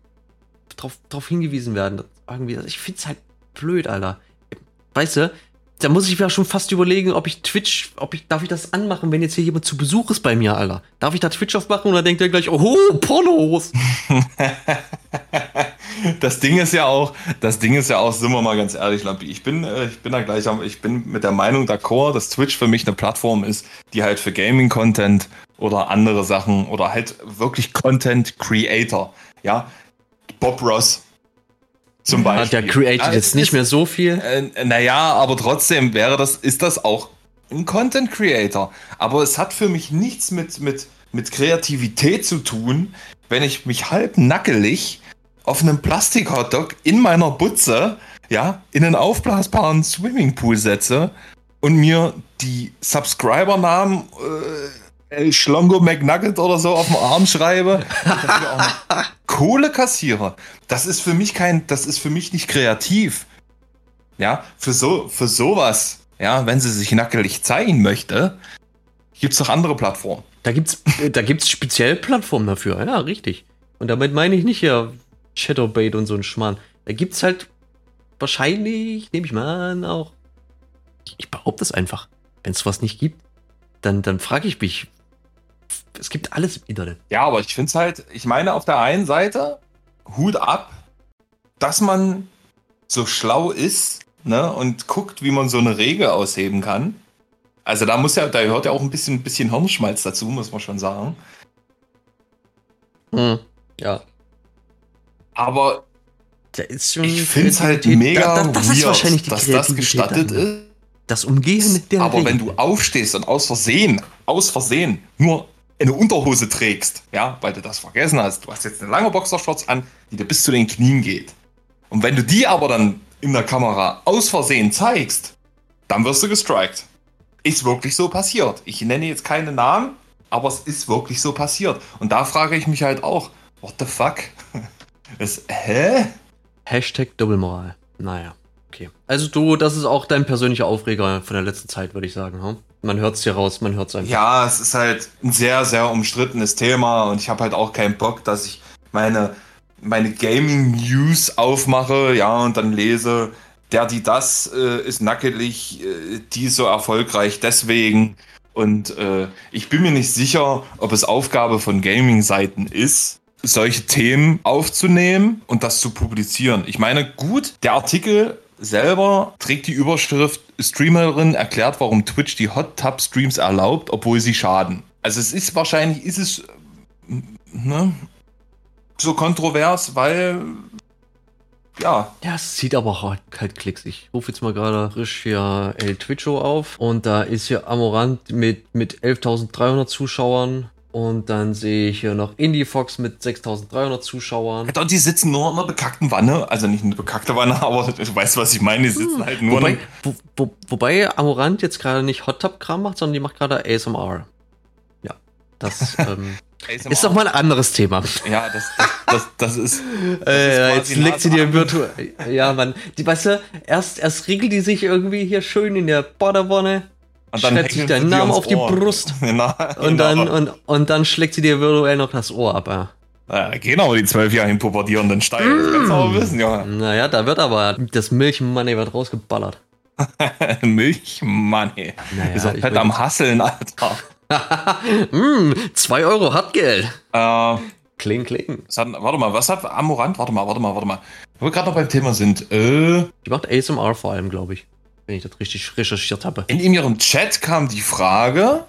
drauf, hingewiesen werden. Irgendwie, ich find's halt blöd, Alter. Weißt du, da muss ich mir schon fast überlegen, ob ich Twitch, ob ich, darf ich das anmachen, wenn jetzt hier jemand zu Besuch ist bei mir, Alter? Darf ich da Twitch aufmachen oder denkt er gleich, oh, Pornos? das Ding ist ja auch, das Ding ist ja auch, sind wir mal ganz ehrlich, Lampi, ich bin, äh, ich bin da gleich ich bin mit der Meinung d'accord, dass Twitch für mich eine Plattform ist, die halt für Gaming-Content oder andere Sachen oder halt wirklich Content-Creator, ja, Bob Ross, zum Beispiel. Der created jetzt nicht mehr so viel. Äh, naja, aber trotzdem wäre das, ist das auch ein Content Creator. Aber es hat für mich nichts mit, mit, mit Kreativität zu tun, wenn ich mich halb nackelig auf einem Plastik-Hotdog in meiner Butze, ja, in einen aufblasbaren Swimmingpool setze und mir die Subscriber-Namen äh, El Schlongo McNugget oder so auf dem Arm schreibe, Kohle kassiere. Das ist für mich kein, das ist für mich nicht kreativ. Ja, für so, für sowas, ja, wenn sie sich nackelig zeigen möchte, gibt es doch andere Plattformen. Da gibt's, äh, da gibt's speziell Plattformen dafür, ja, richtig. Und damit meine ich nicht ja Shadowbait und so ein Schmarrn. Da gibt's halt wahrscheinlich, nehme ich mal an, auch. Ich behaupte es einfach. Wenn es was nicht gibt, dann, dann frage ich mich, es gibt alles im Internet. Ja, aber ich finde es halt, ich meine, auf der einen Seite, Hut ab, dass man so schlau ist ne, und guckt, wie man so eine Regel ausheben kann. Also da muss ja, da gehört ja auch ein bisschen, bisschen Hirnschmalz dazu, muss man schon sagen. Hm, ja. Aber ich finde es halt mega da, da, das weird, ist wahrscheinlich die dass das gestattet dann. ist. Das Umgehen der Aber Regel. wenn du aufstehst und aus Versehen, aus Versehen, nur eine Unterhose trägst, ja, weil du das vergessen hast. Du hast jetzt eine lange Boxershorts an, die dir bis zu den Knien geht. Und wenn du die aber dann in der Kamera aus Versehen zeigst, dann wirst du gestrikt. Ist wirklich so passiert. Ich nenne jetzt keine Namen, aber es ist wirklich so passiert. Und da frage ich mich halt auch, what the fuck? Es, hä? Hashtag Doppelmoral. Naja, okay. Also du, das ist auch dein persönlicher Aufreger von der letzten Zeit, würde ich sagen. Hm? Man hört es hier raus, man hört es einfach. Ja, es ist halt ein sehr, sehr umstrittenes Thema und ich habe halt auch keinen Bock, dass ich meine, meine Gaming News aufmache, ja, und dann lese, der, die das äh, ist nackelig, äh, die so erfolgreich deswegen Und äh, ich bin mir nicht sicher, ob es Aufgabe von Gaming-Seiten ist, solche Themen aufzunehmen und das zu publizieren. Ich meine, gut, der Artikel selber trägt die Überschrift Streamerin erklärt, warum Twitch die Hot Tub Streams erlaubt, obwohl sie schaden. Also es ist wahrscheinlich, ist es ne, so kontrovers, weil ja. Ja, es sieht aber halt, halt Klicks. Ich rufe jetzt mal gerade frisch hier El Twitcho auf und da ist hier Amorant mit, mit 11.300 Zuschauern und dann sehe ich hier noch Indie Fox mit 6300 Zuschauern. Und die sitzen nur in einer bekackten Wanne. Also nicht eine bekackte Wanne, aber du weißt, was ich meine. Die sitzen hm. halt nur. Wobei, wo, wo, wobei Amorant jetzt gerade nicht Hot Tub Kram macht, sondern die macht gerade ASMR. Ja. Das ähm, ist doch mal ein anderes Thema. Ja, das, das, das, das ist. Das äh, jetzt legt sie dir virtuell. Ja, man. Die, weißt du, erst, erst regelt die sich irgendwie hier schön in der Badewanne und dann schreibt sich deinen Namen auf die Ohr. Brust. genau, und, dann, genau. und, und dann schlägt sie dir virtuell noch das Ohr ab. Ja. Ja, genau, die zwölfjährigen pubertierenden Steine. Mm. Das kannst du aber wissen, Junge. Naja, da wird aber das Milchmoney wird rausgeballert. Milchmoney. Naja, ist auch fett am Hasseln, Alter. mm, zwei Euro Hartgeld. Äh, kling, kling. Hat, warte mal, was hat Amorant? Warte mal, warte mal, warte mal. Wo wir gerade noch beim Thema sind. Äh, die macht ASMR vor allem, glaube ich wenn ich das richtig recherchiert habe. In, ihrem Chat kam die Frage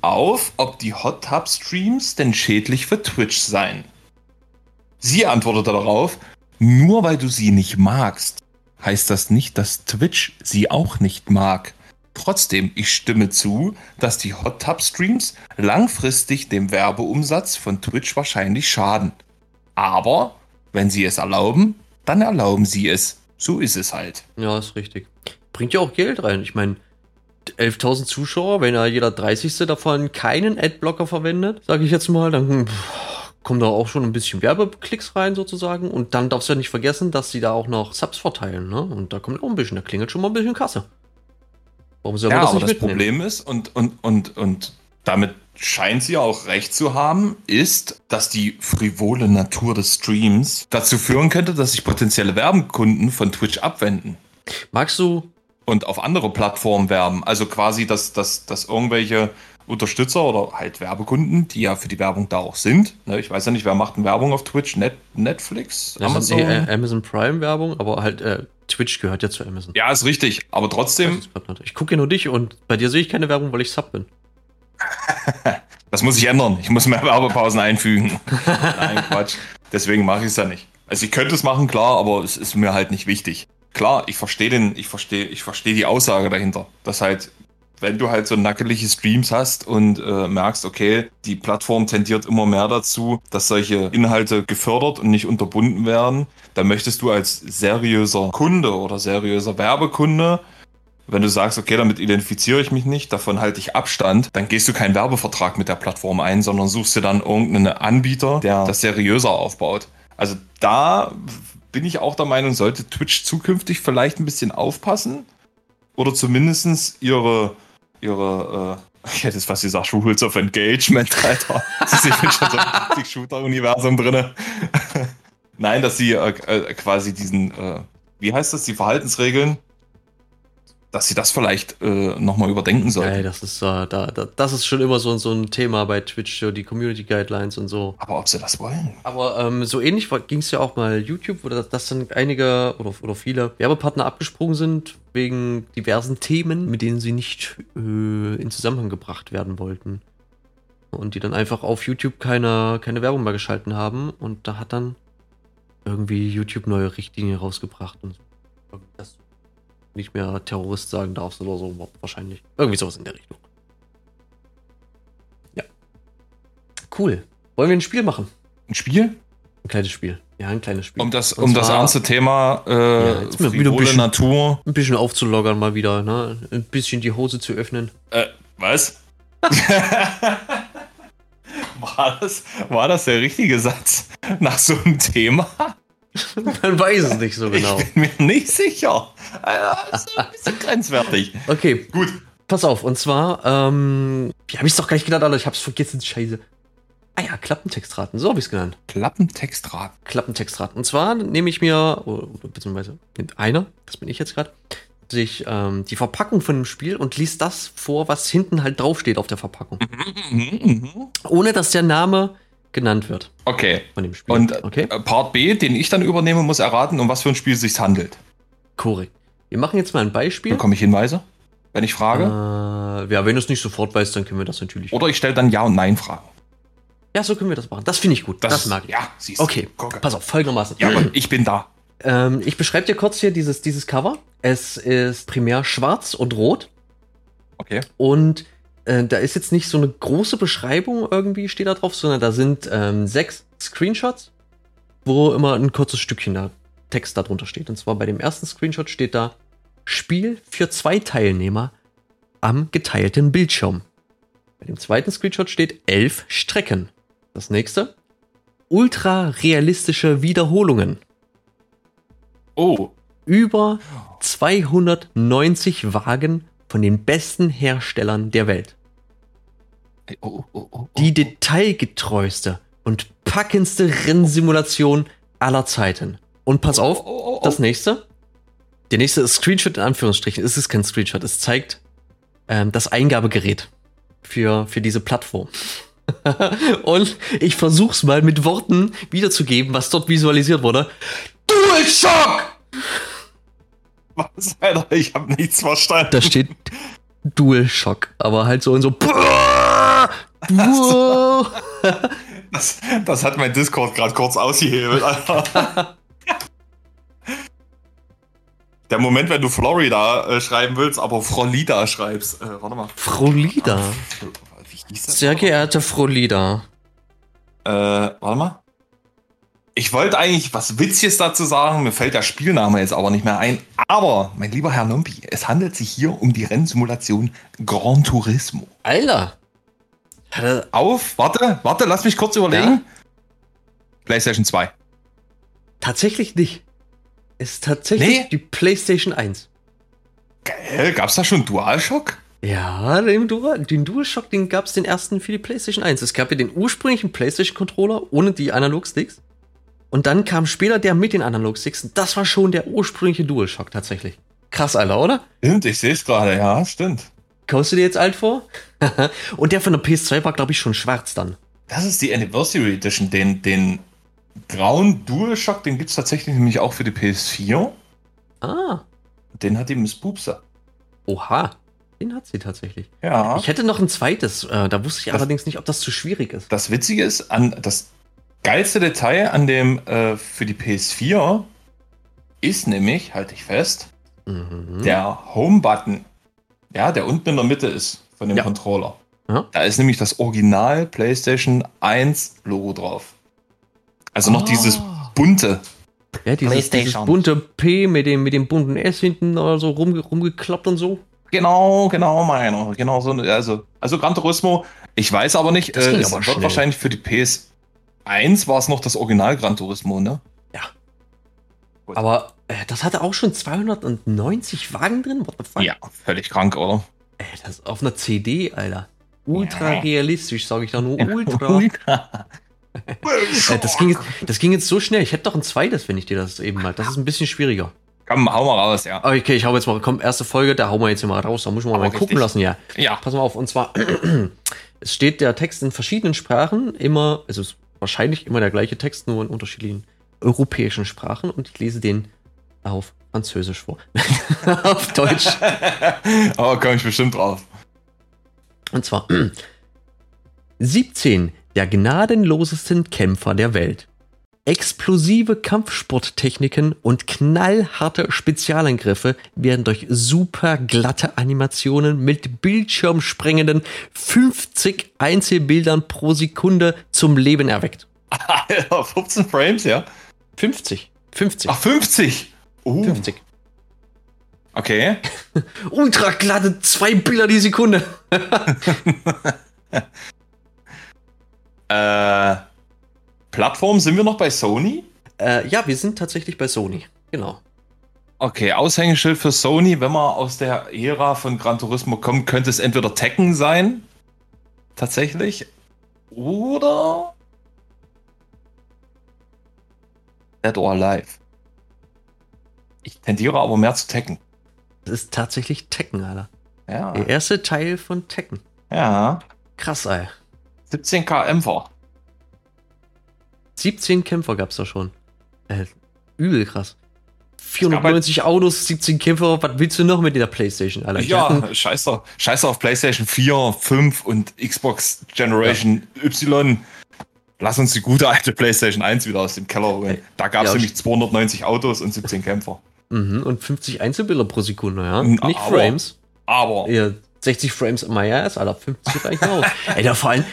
auf, ob die Hot Tub Streams denn schädlich für Twitch seien. Sie antwortete darauf, nur weil du sie nicht magst, heißt das nicht, dass Twitch sie auch nicht mag. Trotzdem, ich stimme zu, dass die Hot Tub Streams langfristig dem Werbeumsatz von Twitch wahrscheinlich schaden. Aber wenn sie es erlauben, dann erlauben sie es. So ist es halt. Ja, ist richtig bringt ja auch Geld rein. Ich meine, 11.000 Zuschauer, wenn ja jeder 30. davon keinen Adblocker verwendet, sage ich jetzt mal, dann kommen da auch schon ein bisschen Werbeklicks rein sozusagen. Und dann darfst du ja nicht vergessen, dass sie da auch noch Subs verteilen. Ne? Und da kommt auch ein bisschen, da klingelt schon mal ein bisschen Kasse. Warum soll man ja, das nicht aber mitnehmen? das Problem ist, und, und, und, und damit scheint sie auch recht zu haben, ist, dass die frivole Natur des Streams dazu führen könnte, dass sich potenzielle Werbekunden von Twitch abwenden. Magst du und auf andere Plattformen werben. Also quasi, dass, dass, dass irgendwelche Unterstützer oder halt Werbekunden, die ja für die Werbung da auch sind. Ne, ich weiß ja nicht, wer macht denn Werbung auf Twitch? Net, Netflix? Amazon? Äh, Amazon Prime Werbung, aber halt äh, Twitch gehört ja zu Amazon. Ja, ist richtig. Aber trotzdem. Ich gucke ja nur dich und bei dir sehe ich keine Werbung, weil ich Sub bin. das muss ich ändern. Ich muss mehr Werbepausen einfügen. Nein, Quatsch. Deswegen mache ich es ja nicht. Also ich könnte es machen, klar, aber es ist mir halt nicht wichtig klar, ich verstehe den, ich verstehe, ich verstehe die Aussage dahinter. Dass halt, wenn du halt so nackelige Streams hast und äh, merkst, okay, die Plattform tendiert immer mehr dazu, dass solche Inhalte gefördert und nicht unterbunden werden, dann möchtest du als seriöser Kunde oder seriöser Werbekunde wenn du sagst, okay, damit identifiziere ich mich nicht, davon halte ich Abstand, dann gehst du keinen Werbevertrag mit der Plattform ein, sondern suchst dir dann irgendeinen Anbieter, der das seriöser aufbaut. Also da bin ich auch der Meinung, sollte Twitch zukünftig vielleicht ein bisschen aufpassen oder zumindest ihre, ihre, äh, ich hätte jetzt fast gesagt, Rules of Engagement, Alter. ich bin schon so im Shooter-Universum drin. Nein, dass sie äh, äh, quasi diesen, äh, wie heißt das, die Verhaltensregeln dass sie das vielleicht äh, nochmal überdenken sollten. Ey, das ist, äh, da, da, das ist schon immer so, so ein Thema bei Twitch, so die Community Guidelines und so. Aber ob sie das wollen? Aber ähm, so ähnlich ging es ja auch mal YouTube, wo das, das dann einige oder, oder viele Werbepartner abgesprungen sind wegen diversen Themen, mit denen sie nicht äh, in Zusammenhang gebracht werden wollten. Und die dann einfach auf YouTube keine, keine Werbung mehr geschalten haben. Und da hat dann irgendwie YouTube neue Richtlinien rausgebracht und so. Das nicht mehr Terrorist sagen darfst oder so, wahrscheinlich. Irgendwie sowas in der Richtung. Ja. Cool. Wollen wir ein Spiel machen? Ein Spiel? Ein kleines Spiel. Ja, ein kleines Spiel. Um das, um das ernste Thema äh, ja, bisschen, Natur. Ein bisschen aufzuloggern mal wieder, ne? Ein bisschen die Hose zu öffnen. Äh, was? war, das, war das der richtige Satz nach so einem Thema? Man weiß es nicht so genau. Ich bin mir nicht sicher. Das ist ein bisschen grenzwertig. Okay. Gut. Pass auf, und zwar, ähm, wie habe ich es doch gar nicht gedacht, Alter? Ich hab's vergessen, scheiße. Ah ja, Klappentextraten, so habe ich es genannt. Klappentextraten. Klappentextraten. Und zwar nehme ich mir, oder, beziehungsweise einer, das bin ich jetzt gerade, sich ähm, die Verpackung von dem Spiel und liest das vor, was hinten halt draufsteht auf der Verpackung. Mhm, mhm. Ohne dass der Name genannt wird Okay. von dem Spiel. Und okay? äh, Part B, den ich dann übernehme, muss erraten, um was für ein Spiel es sich handelt. Korrekt. Wir machen jetzt mal ein Beispiel. Bekomme ich Hinweise, wenn ich frage? Äh, ja, wenn du es nicht sofort weißt, dann können wir das natürlich. Oder ich stelle dann Ja und Nein Fragen. Ja, so können wir das machen. Das finde ich gut. Das, mag ich. Ja, siehst du. Okay, Gucke. pass auf, folgendermaßen. Ja, aber ich bin da. Ähm, ich beschreibe dir kurz hier dieses, dieses Cover. Es ist primär schwarz und rot. Okay. Und äh, da ist jetzt nicht so eine große Beschreibung irgendwie steht da drauf, sondern da sind ähm, sechs Screenshots, wo immer ein kurzes Stückchen da Text darunter steht. Und zwar bei dem ersten Screenshot steht da Spiel für zwei Teilnehmer am geteilten Bildschirm. Bei dem zweiten Screenshot steht elf Strecken. Das nächste ultra realistische Wiederholungen. Oh. Über 290 Wagen von den besten Herstellern der Welt. Oh, oh, oh, oh, Die detailgetreueste und packendste Rennsimulation aller Zeiten. Und pass auf, Oh, oh, oh, das nächste. Der nächste ist Screenshot in Anführungsstrichen. Es ist kein Screenshot. Es zeigt ähm, das Eingabegerät für, für diese Plattform. und ich versuch's mal mit Worten wiederzugeben, was dort visualisiert wurde. DualShock! Was, Alter? Ich habe nichts verstanden. Da steht DualShock, aber halt so in so. Das, das hat mein Discord gerade kurz ausgehebelt, Alter. Der Moment, wenn du Florida äh, schreiben willst, aber Frolida schreibst. Äh, warte mal. Frolida. Sehr geehrte Frolida. Äh, warte mal. Ich wollte eigentlich was Witziges dazu sagen, mir fällt der Spielname jetzt aber nicht mehr ein. Aber, mein lieber Herr Nompi, es handelt sich hier um die Rennsimulation Gran Turismo. Alter. Er- Auf, warte, warte, lass mich kurz überlegen. Ja? PlayStation 2. Tatsächlich nicht. Ist tatsächlich Nee? die PlayStation 1. Geil, gab's da schon DualShock? Ja, den, Dual, den DualShock, den gab es den ersten für die PlayStation 1. Es gab ja den ursprünglichen PlayStation-Controller ohne die Analogsticks. Und dann kam später der mit den Analogsticks. Und das war schon der ursprüngliche DualShock tatsächlich. Krass, Alter, oder? Stimmt, ich sehe es gerade, ja, stimmt. Kommst du dir jetzt alt vor? Und der von der PS2 war, glaube ich, schon schwarz dann. Das ist die Anniversary Edition. Den, den grauen DualShock, den gibt's tatsächlich nämlich auch für die PS4. Ah, Den hat die Miss Pupser. oha. Den hat sie tatsächlich. Ja. Ich hätte noch ein zweites. Äh, da wusste ich Das- allerdings nicht, ob das zu schwierig ist. Das Witzige ist, an das geilste Detail an dem äh, für die PS4 ist nämlich, halte ich fest, Mhm. der Home-Button. Ja, der unten in der Mitte ist von dem Ja. Controller. Ja. Da ist nämlich das Original PlayStation 1 Logo drauf. Also noch Ah. dieses bunte. Ja, dieses, dieses PlayStation. bunte P mit dem, mit dem bunten S hinten oder so rumge rumgeklappt und so. Genau, genau, meiner. Genau so. Also, also Gran Turismo. Ich weiß aber nicht, Das äh, es aber wird schnell. wahrscheinlich für die PS1 war es noch das Original Gran Turismo, ne? Gut. Aber äh, das hatte auch schon 290 Wagen drin? What the fuck? Ja, völlig krank, oder? Ey, das ist auf einer CD, Alter. Ultra Ja. realistisch, sage ich da nur. Ultra. Äh, das, ging jetzt, das ging jetzt so schnell. Ich hätte doch ein zweites, wenn ich dir das eben mal. Das ist ein bisschen schwieriger. Komm, hau mal raus, ja. Okay, ich hau jetzt mal, komm, erste Folge, da hauen wir jetzt hier mal raus. Da muss man mal Aber gucken lassen, ja. Ja. Pass mal auf, und zwar, es steht der Text in verschiedenen Sprachen, immer, es ist wahrscheinlich immer der gleiche Text, nur in unterschiedlichen europäischen Sprachen und ich lese den auf Französisch vor. auf Deutsch. Aber komme ich bestimmt drauf. Und zwar 17 der gnadenlosesten Kämpfer der Welt. Explosive Kampfsporttechniken und knallharte Spezialangriffe werden durch super glatte Animationen mit bildschirmsprengenden 50 Einzelbildern pro Sekunde zum Leben erweckt. Alter, 15 Frames, ja? 50. 50. Ach, 50! Uh, 50. Okay. Ultra glatte zwei Bilder die Sekunde. Äh, Plattform, sind wir noch bei Sony? Äh, ja, wir sind tatsächlich bei Sony. Genau. Okay, Aushängeschild für Sony, wenn man aus der Ära von Gran Turismo kommt, könnte es entweder Tekken sein, tatsächlich, oder Dead or Alive. Ich tendiere aber mehr zu Tekken. Das ist tatsächlich Tekken, Alter. Ja. Der erste Teil von Tekken. Ja. Krass, ey. 17 km. 17 Kämpfer gab's da schon. Äh, übel krass. 490 Autos, 17 Kämpfer, was willst du noch mit der Playstation, Alter? Ja, scheiße. Scheiße auf PlayStation 4, 5 und Xbox Generation Y. Lass uns die gute alte PlayStation 1 wieder aus dem Keller holen. Da gab es Ja, nämlich 290 Autos und 17 Kämpfer. Mhm, und 50 Einzelbilder pro Sekunde, ja. Nicht aber- Frames. Aber Ja, 60 Frames im IS, Alter, 50 reichen aus. Ey, da vor allem,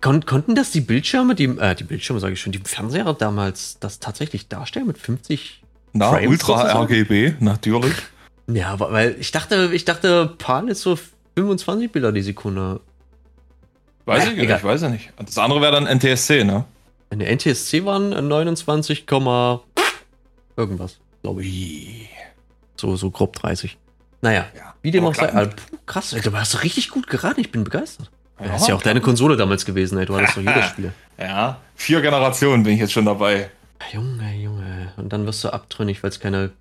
kon konnten das die Bildschirme, die, äh, die Bildschirme sage ich schon, die Fernseher damals das tatsächlich darstellen mit 50? na, Frames Ultra sozusagen? RGB, natürlich. Ja, aber- weil ich dachte, ich dachte, PAL ist so 25 Bilder die Sekunde. Weiß Ja, ich nicht, ich weiß ja nicht. Das andere wäre dann NTSC, ne? In der NTSC waren 29, irgendwas, glaube ich. So, so grob 30. Naja, Ja. wie dem auch sei. puh, krass, ey, du hast richtig gut geraten, ich bin begeistert. das ist ja auch deine Konsole damals gewesen, ey, du hattest doch jedes Spiel. Ja, vier Generationen bin ich jetzt schon dabei. Junge, Junge. Und dann wirst du abtrünnig, weil es keine,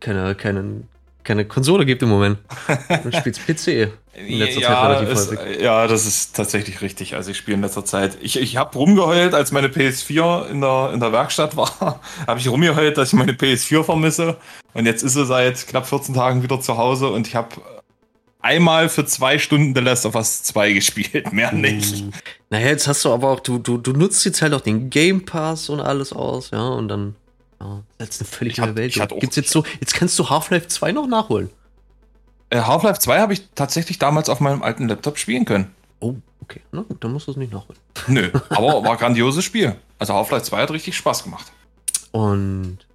keine, keine, keine Konsole gibt im Moment. Du spielst PC in letzter Zeit ja, relativ es, häufig. ja, das ist tatsächlich richtig. Also ich spiele in letzter Zeit. Ich, ich habe rumgeheult, als meine PS4 in der, in der Werkstatt war. habe ich rumgeheult, dass ich meine PS4 vermisse. Und jetzt ist sie seit knapp 14 Tagen wieder zu Hause und ich habe einmal für zwei Stunden The Last of Us 2 gespielt, mehr nicht. Mm. Naja, jetzt hast du aber auch, du, du, du nutzt jetzt halt auch den Game Pass und alles aus, ja, und dann ja, setzt eine völlig neue Welt. Gibt's jetzt so, jetzt kannst du Half-Life 2 noch nachholen. Äh, Half-Life 2 habe ich tatsächlich damals auf meinem alten Laptop spielen können. Oh, okay. Na gut, dann musst du es nicht nachholen. Nö, aber war ein grandioses Spiel. Also Half-Life 2 hat richtig Spaß gemacht. Und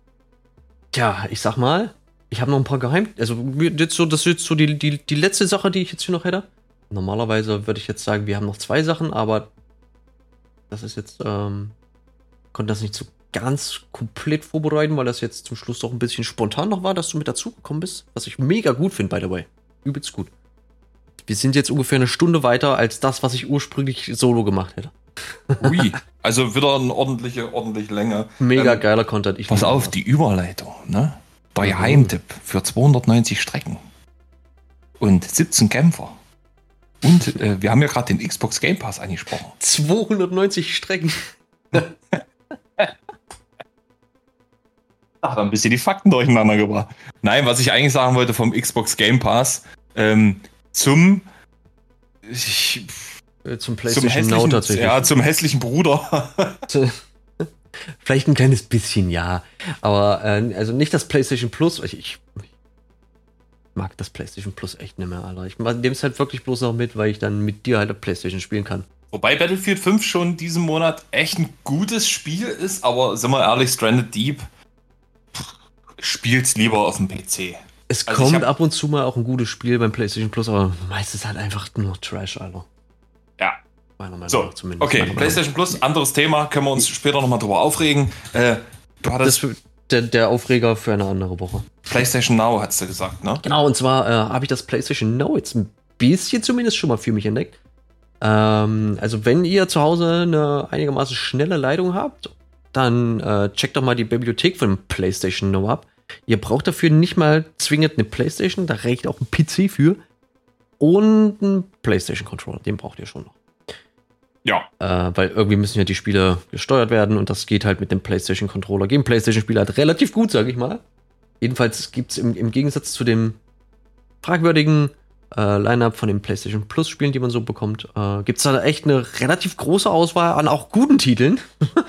ja, ich sag mal, ich habe noch ein paar Geheim. Also jetzt so, das ist jetzt so die, die, die letzte Sache, die ich jetzt hier noch hätte. Normalerweise würde ich jetzt sagen, wir haben noch zwei Sachen, aber das ist jetzt, ähm, konnte das nicht so ganz komplett vorbereiten, weil das jetzt zum Schluss doch ein bisschen spontan noch war, dass du mit dazugekommen bist. Was ich mega gut finde, by the way. Übelst gut. Wir sind jetzt ungefähr eine Stunde weiter als das, was ich ursprünglich solo gemacht hätte. Ui, also wieder eine ordentliche, ordentliche Länge. Mega Ähm, geiler Content. Ich Pass auf, das. die Überleitung, ne? Der Mhm. Geheimtipp für 290 Strecken und 17 Kämpfer. Und äh, wir haben ja gerade den Xbox Game Pass angesprochen. 290 Strecken. Ach, dann bist du die Fakten durcheinander gebracht. Nein, was ich eigentlich sagen wollte vom Xbox Game Pass ähm, zum ich, Äh, Zum zum PlayStation Now hässlichen, tatsächlich. ja, zum hässlichen Bruder. Vielleicht ein kleines bisschen, ja. Aber äh, also nicht das PlayStation Plus. Ich, ich mag das PlayStation Plus echt nicht mehr, Alter. Ich nehme es halt wirklich bloß noch mit, weil ich dann mit dir halt auf PlayStation spielen kann. Wobei Battlefield 5 schon diesen Monat echt ein gutes Spiel ist, aber sind wir ehrlich, Stranded Deep pff, spielt's lieber auf dem PC. Es Also kommt ab und zu mal auch ein gutes Spiel beim PlayStation Plus, aber meistens halt einfach nur Trash, Alter. Ja. Meiner Meinung So, zumindest. okay, PlayStation Plus, anderes Thema, können wir uns später nochmal drüber aufregen. Äh, du hattest Das der, der Aufreger für eine andere Woche. PlayStation Now, hast du gesagt, ne? Genau, und zwar äh, habe ich das PlayStation Now jetzt ein bisschen zumindest schon mal für mich entdeckt. Ähm, also, wenn ihr zu Hause eine einigermaßen schnelle Leitung habt, dann äh, checkt doch mal die Bibliothek von PlayStation Now ab. Ihr braucht dafür nicht mal zwingend eine PlayStation, da reicht auch ein PC für. Und einen PlayStation-Controller, den braucht ihr schon noch. Ja. Äh, weil irgendwie müssen ja die Spiele gesteuert werden und das geht halt mit dem PlayStation-Controller. Gehen PlayStation-Spiele halt relativ gut, sag ich mal. Jedenfalls gibt es im, im Gegensatz zu dem fragwürdigen äh, Line-Up von den PlayStation Plus-Spielen, die man so bekommt, äh, gibt es da echt eine relativ große Auswahl an auch guten Titeln.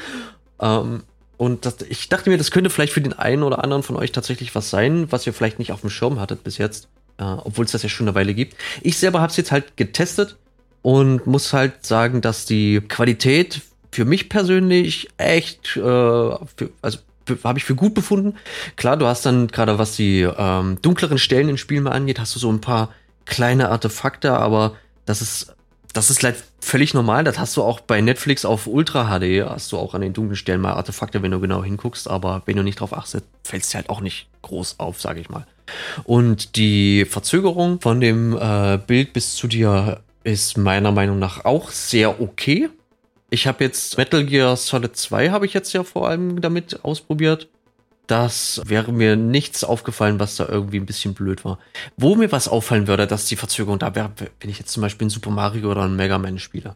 ähm, und das, ich dachte mir, das könnte vielleicht für den einen oder anderen von euch tatsächlich was sein, was ihr vielleicht nicht auf dem Schirm hattet bis jetzt. Äh, Obwohl es das ja schon eine Weile gibt. Ich selber habe es jetzt halt getestet und muss halt sagen, dass die Qualität für mich persönlich echt, äh, für, also habe ich für gut befunden. Klar, du hast dann gerade was die ähm, dunkleren Stellen in Spielen mal angeht, hast du so ein paar kleine Artefakte, aber das ist das ist halt völlig normal. Das hast du auch bei Netflix auf Ultra HD, hast du auch an den dunklen Stellen mal Artefakte, wenn du genau hinguckst, aber wenn du nicht drauf achtest, fällt es halt auch nicht groß auf, sage ich mal. Und die Verzögerung von dem äh, Bild bis zu dir ist meiner Meinung nach auch sehr okay. Ich habe jetzt Metal Gear Solid 2 habe ich jetzt ja vor allem damit ausprobiert. Das wäre mir nichts aufgefallen, was da irgendwie ein bisschen blöd war. Wo mir was auffallen würde, dass die Verzögerung da wäre, wenn ich jetzt zum Beispiel ein Super Mario oder ein Mega Man spiele.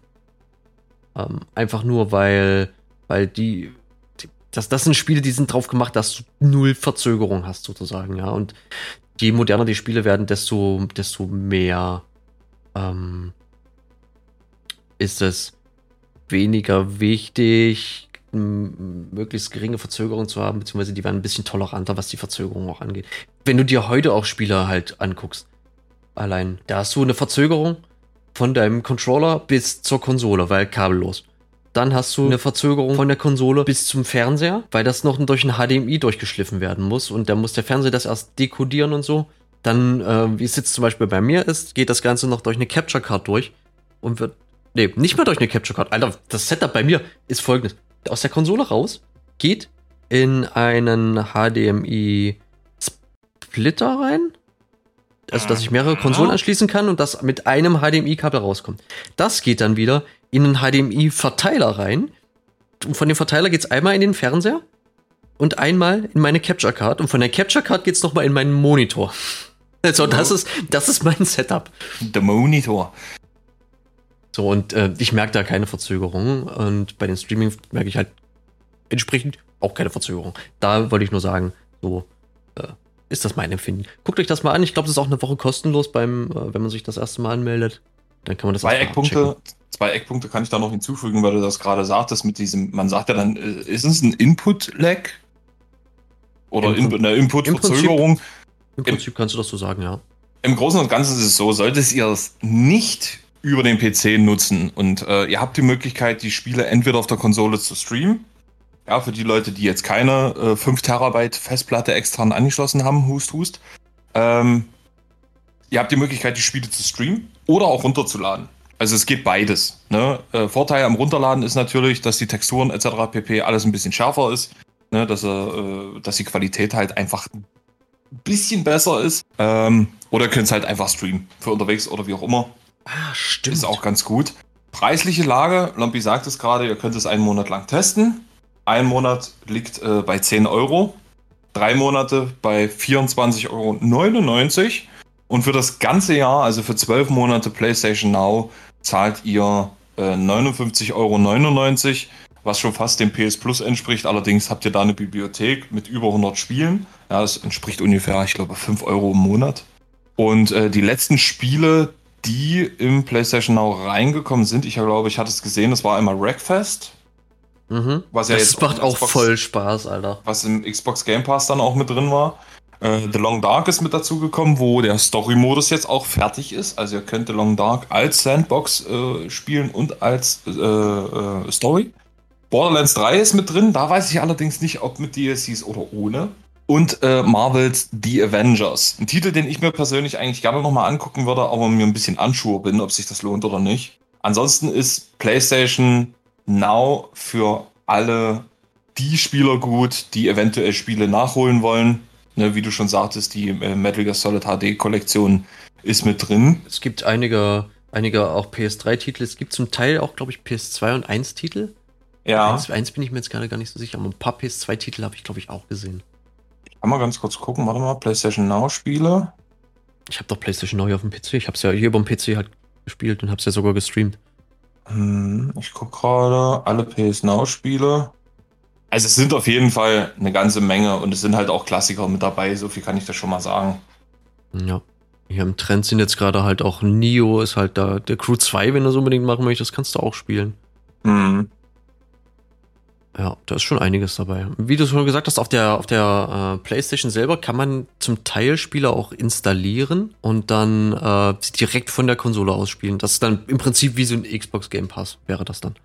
Ähm, einfach nur, weil, weil die, die, das, das sind Spiele, die sind drauf gemacht, dass du null Verzögerung hast, sozusagen, ja. Und je moderner die Spiele werden, desto, desto mehr ähm, ist es weniger wichtig, möglichst geringe Verzögerung zu haben, beziehungsweise die werden ein bisschen toleranter, was die Verzögerung auch angeht. Wenn du dir heute auch Spiele halt anguckst, allein, da hast du eine Verzögerung von deinem Controller bis zur Konsole, weil kabellos. Dann hast du eine Verzögerung von der Konsole bis zum Fernseher, weil das noch durch ein HDMI durchgeschliffen werden muss und da muss der Fernseher das erst dekodieren und so. Dann, äh, wie es jetzt zum Beispiel bei mir ist, geht das Ganze noch durch eine Capture Card durch und wird. Nee, nicht mal durch eine Capture Card. Alter, das Setup bei mir ist folgendes aus der Konsole raus, geht in einen HDMI-Splitter rein. Also, dass ich mehrere Konsolen anschließen kann und das mit einem HDMI-Kabel rauskommt. Das geht dann wieder in einen HDMI-Verteiler rein. Und von dem Verteiler geht es einmal in den Fernseher und einmal in meine Capture Card. Und von der Capture Card geht es nochmal in meinen Monitor. Also, das ist, das ist mein Setup. Der Monitor. So, und äh, ich merke da keine Verzögerung. Und bei den Streaming merke ich halt entsprechend auch keine Verzögerung. Da wollte ich nur sagen, so äh, ist das mein Empfinden. Guckt euch das mal an. Ich glaube, das ist auch eine Woche kostenlos, beim, äh, wenn man sich das erste Mal anmeldet. Dann kann man das zwei Eckpunkte, zwei Eckpunkte kann ich da noch hinzufügen, weil du das gerade sagtest mit diesem, man sagt ja dann, äh, ist es ein Input-Lag? Oder Input, eine Input-Verzögerung? Im Prinzip kannst du das so sagen, ja. Im Großen und Ganzen ist es so, solltet ihr es nicht über den PC nutzen. Und äh, ihr habt die Möglichkeit, die Spiele entweder auf der Konsole zu streamen. Ja, für die Leute, die jetzt keine äh, 5 Terabyte Festplatte extra angeschlossen haben, hust, hust. Ähm, ihr habt die Möglichkeit, die Spiele zu streamen oder auch runterzuladen. Also es geht beides. Ne? Äh, Vorteil am Runterladen ist natürlich, dass die Texturen etc. pp. alles ein bisschen schärfer ist. Ne? Dass, äh, dass die Qualität halt einfach ein bisschen besser ist. Ähm, oder könnt es halt einfach streamen. Für unterwegs oder wie auch immer. Ah, stimmt. Ist auch ganz gut. Preisliche Lage, Lompi sagt es gerade, ihr könnt es einen Monat lang testen. Ein Monat liegt äh, bei 10 Euro, drei Monate bei 24,99 Euro. Und für das ganze Jahr, also für zwölf Monate PlayStation Now, zahlt ihr äh, 59,99 Euro, was schon fast dem PS Plus entspricht. Allerdings habt ihr da eine Bibliothek mit über 100 Spielen. Ja, das entspricht ungefähr, ich glaube, 5 Euro im Monat. Und äh, die letzten Spiele, die im PlayStation Now reingekommen sind. Ich glaube, ich hatte es gesehen, das war einmal Wreckfest. Mhm. Was ja das jetzt macht auch Xbox, voll Spaß, Alter. Was im Xbox Game Pass dann auch mit drin war. Äh, The Long Dark ist mit dazu gekommen, wo der Story-Modus jetzt auch fertig ist. Also ihr könnt The Long Dark als Sandbox äh, spielen und als äh, äh Story. Borderlands 3 ist mit drin, da weiß ich allerdings nicht, ob mit DLCs oder ohne und äh, Marvels The Avengers. Ein Titel, den ich mir persönlich eigentlich gerne nochmal angucken würde, aber mir ein bisschen anschuhe bin, ob sich das lohnt oder nicht. Ansonsten ist PlayStation Now für alle die Spieler gut, die eventuell Spiele nachholen wollen. Ne, wie du schon sagtest, die äh, Metal Gear Solid HD Kollektion ist mit drin. Es gibt einige, einige auch PS3-Titel. Es gibt zum Teil auch, glaube ich, PS2 und 1-Titel. Ja. 1, 1 bin ich mir jetzt gerade gar nicht so sicher, aber ein paar PS2-Titel habe ich, glaube ich, auch gesehen. Kann mal ganz kurz gucken, warte mal, PlayStation Now Spiele. Ich habe doch PlayStation Now hier auf dem PC. Ich habe es ja hier beim PC halt gespielt und habe es ja sogar gestreamt. Hm, ich gucke gerade alle PS Now Spiele. Also es sind auf jeden Fall eine ganze Menge und es sind halt auch Klassiker mit dabei, so viel kann ich da schon mal sagen. Ja. Hier im Trend sind jetzt gerade halt auch Nio, ist halt da der Crew 2, wenn du es unbedingt machen möchtest, kannst du auch spielen. Mhm. Ja, da ist schon einiges dabei. Wie du schon gesagt hast, auf der, auf der äh, PlayStation selber kann man zum Teil Spiele auch installieren und dann äh, direkt von der Konsole aus spielen. Das ist dann im Prinzip wie so ein Xbox Game Pass, wäre das dann.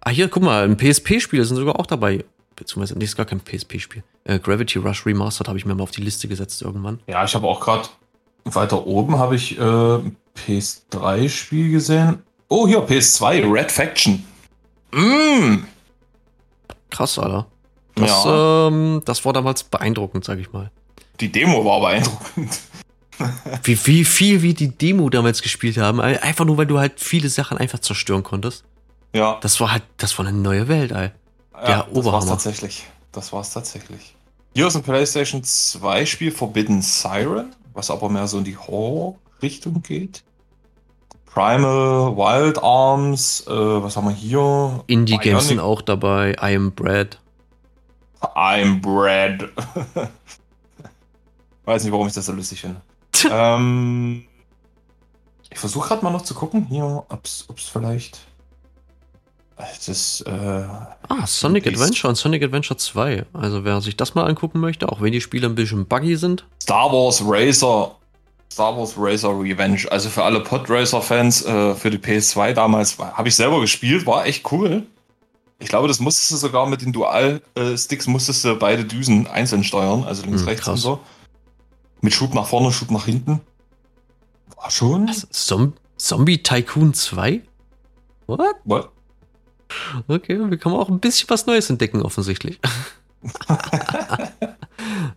Ah, hier, guck mal, ein PSP-Spiel sind sogar auch dabei. Beziehungsweise, nee, ist gar kein PSP-Spiel. Äh, Gravity Rush Remastered habe ich mir mal auf die Liste gesetzt irgendwann. Ja, ich habe auch gerade weiter oben habe ich äh, PS3-Spiel gesehen. Oh, hier, PS2, Red Faction. Mmh. Krass, Alter. Das, ja. ähm, das war damals beeindruckend, sag ich mal. Die Demo war beeindruckend. wie, wie viel wir die Demo damals gespielt haben. Einfach nur, weil du halt viele Sachen einfach zerstören konntest. Ja. Das war halt, das war eine neue Welt, ey. Ja, Der das war's tatsächlich. Das war's tatsächlich. Hier ist ein PlayStation 2 Spiel Forbidden Siren, was aber mehr so in die Horror-Richtung geht. Primal, Wild Arms, äh, was haben wir hier? Indie-Games sind auch dabei, I Am Bread. I'm Bread. Weiß nicht, warum ich das so lustig finde. ähm, ich versuche gerade mal noch zu gucken, hier, ob es vielleicht. Das, äh, ah, Sonic Adventure und Sonic Adventure 2. Also wer sich das mal angucken möchte, auch wenn die Spiele ein bisschen buggy sind. Star Wars Racer. Star Wars Racer Revenge. Also für alle Podracer-Fans, äh, für die PS2 damals, habe ich selber gespielt, war echt cool. Ich glaube, das musstest du sogar mit den Dual-Sticks, musstest du beide Düsen einzeln steuern, also links, hm, rechts krass. und so. Mit Schub nach vorne, Schub nach hinten. War schon. Was? Zom Zombie Tycoon 2? What? What? Okay, wir können auch ein bisschen was Neues entdecken, offensichtlich. ja,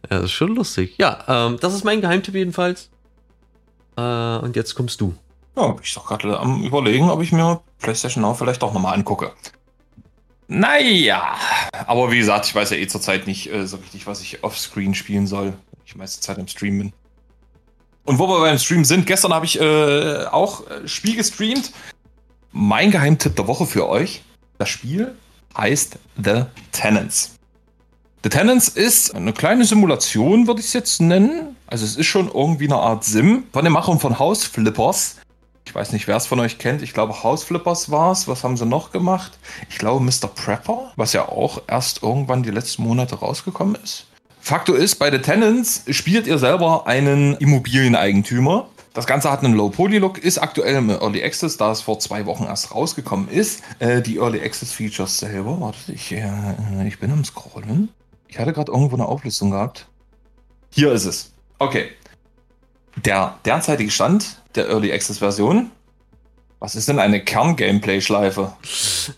das ist schon lustig. Ja, ähm, das ist mein Geheimtipp jedenfalls. Äh, und jetzt kommst du. Ja, ich doch gerade am überlegen, ob ich mir PlayStation Now vielleicht auch nochmal angucke. Naja, aber wie gesagt, ich weiß ja eh zurzeit nicht äh, so richtig, was ich offscreen spielen soll. Ich meiste Zeit im Stream bin. Und wo wir beim Stream sind, gestern habe ich äh, auch äh, Spiel gestreamt. Mein Geheimtipp der Woche für euch. Das Spiel heißt The Tenants. The Tenants ist eine kleine Simulation, würde ich es jetzt nennen. Also es ist schon irgendwie eine Art Sim von den Machern von House Flippers. Ich weiß nicht, wer es von euch kennt. Ich glaube, House Flippers war es. Was haben sie noch gemacht? Ich glaube, Mr. Prepper, was ja auch erst irgendwann die letzten Monate rausgekommen ist. Faktor ist, bei The Tenants spielt ihr selber einen Immobilieneigentümer, das Ganze hat einen Low-Poly-Look, ist aktuell im Early Access, da es vor zwei Wochen erst rausgekommen ist. Äh, die Early Access-Features selber, warte, ich, äh, ich bin am Scrollen. Ich hatte gerade irgendwo eine Auflistung gehabt. Hier ist es. Okay. Der derzeitige Stand der Early Access-Version. Was ist denn eine Kern-Gameplay-Schleife?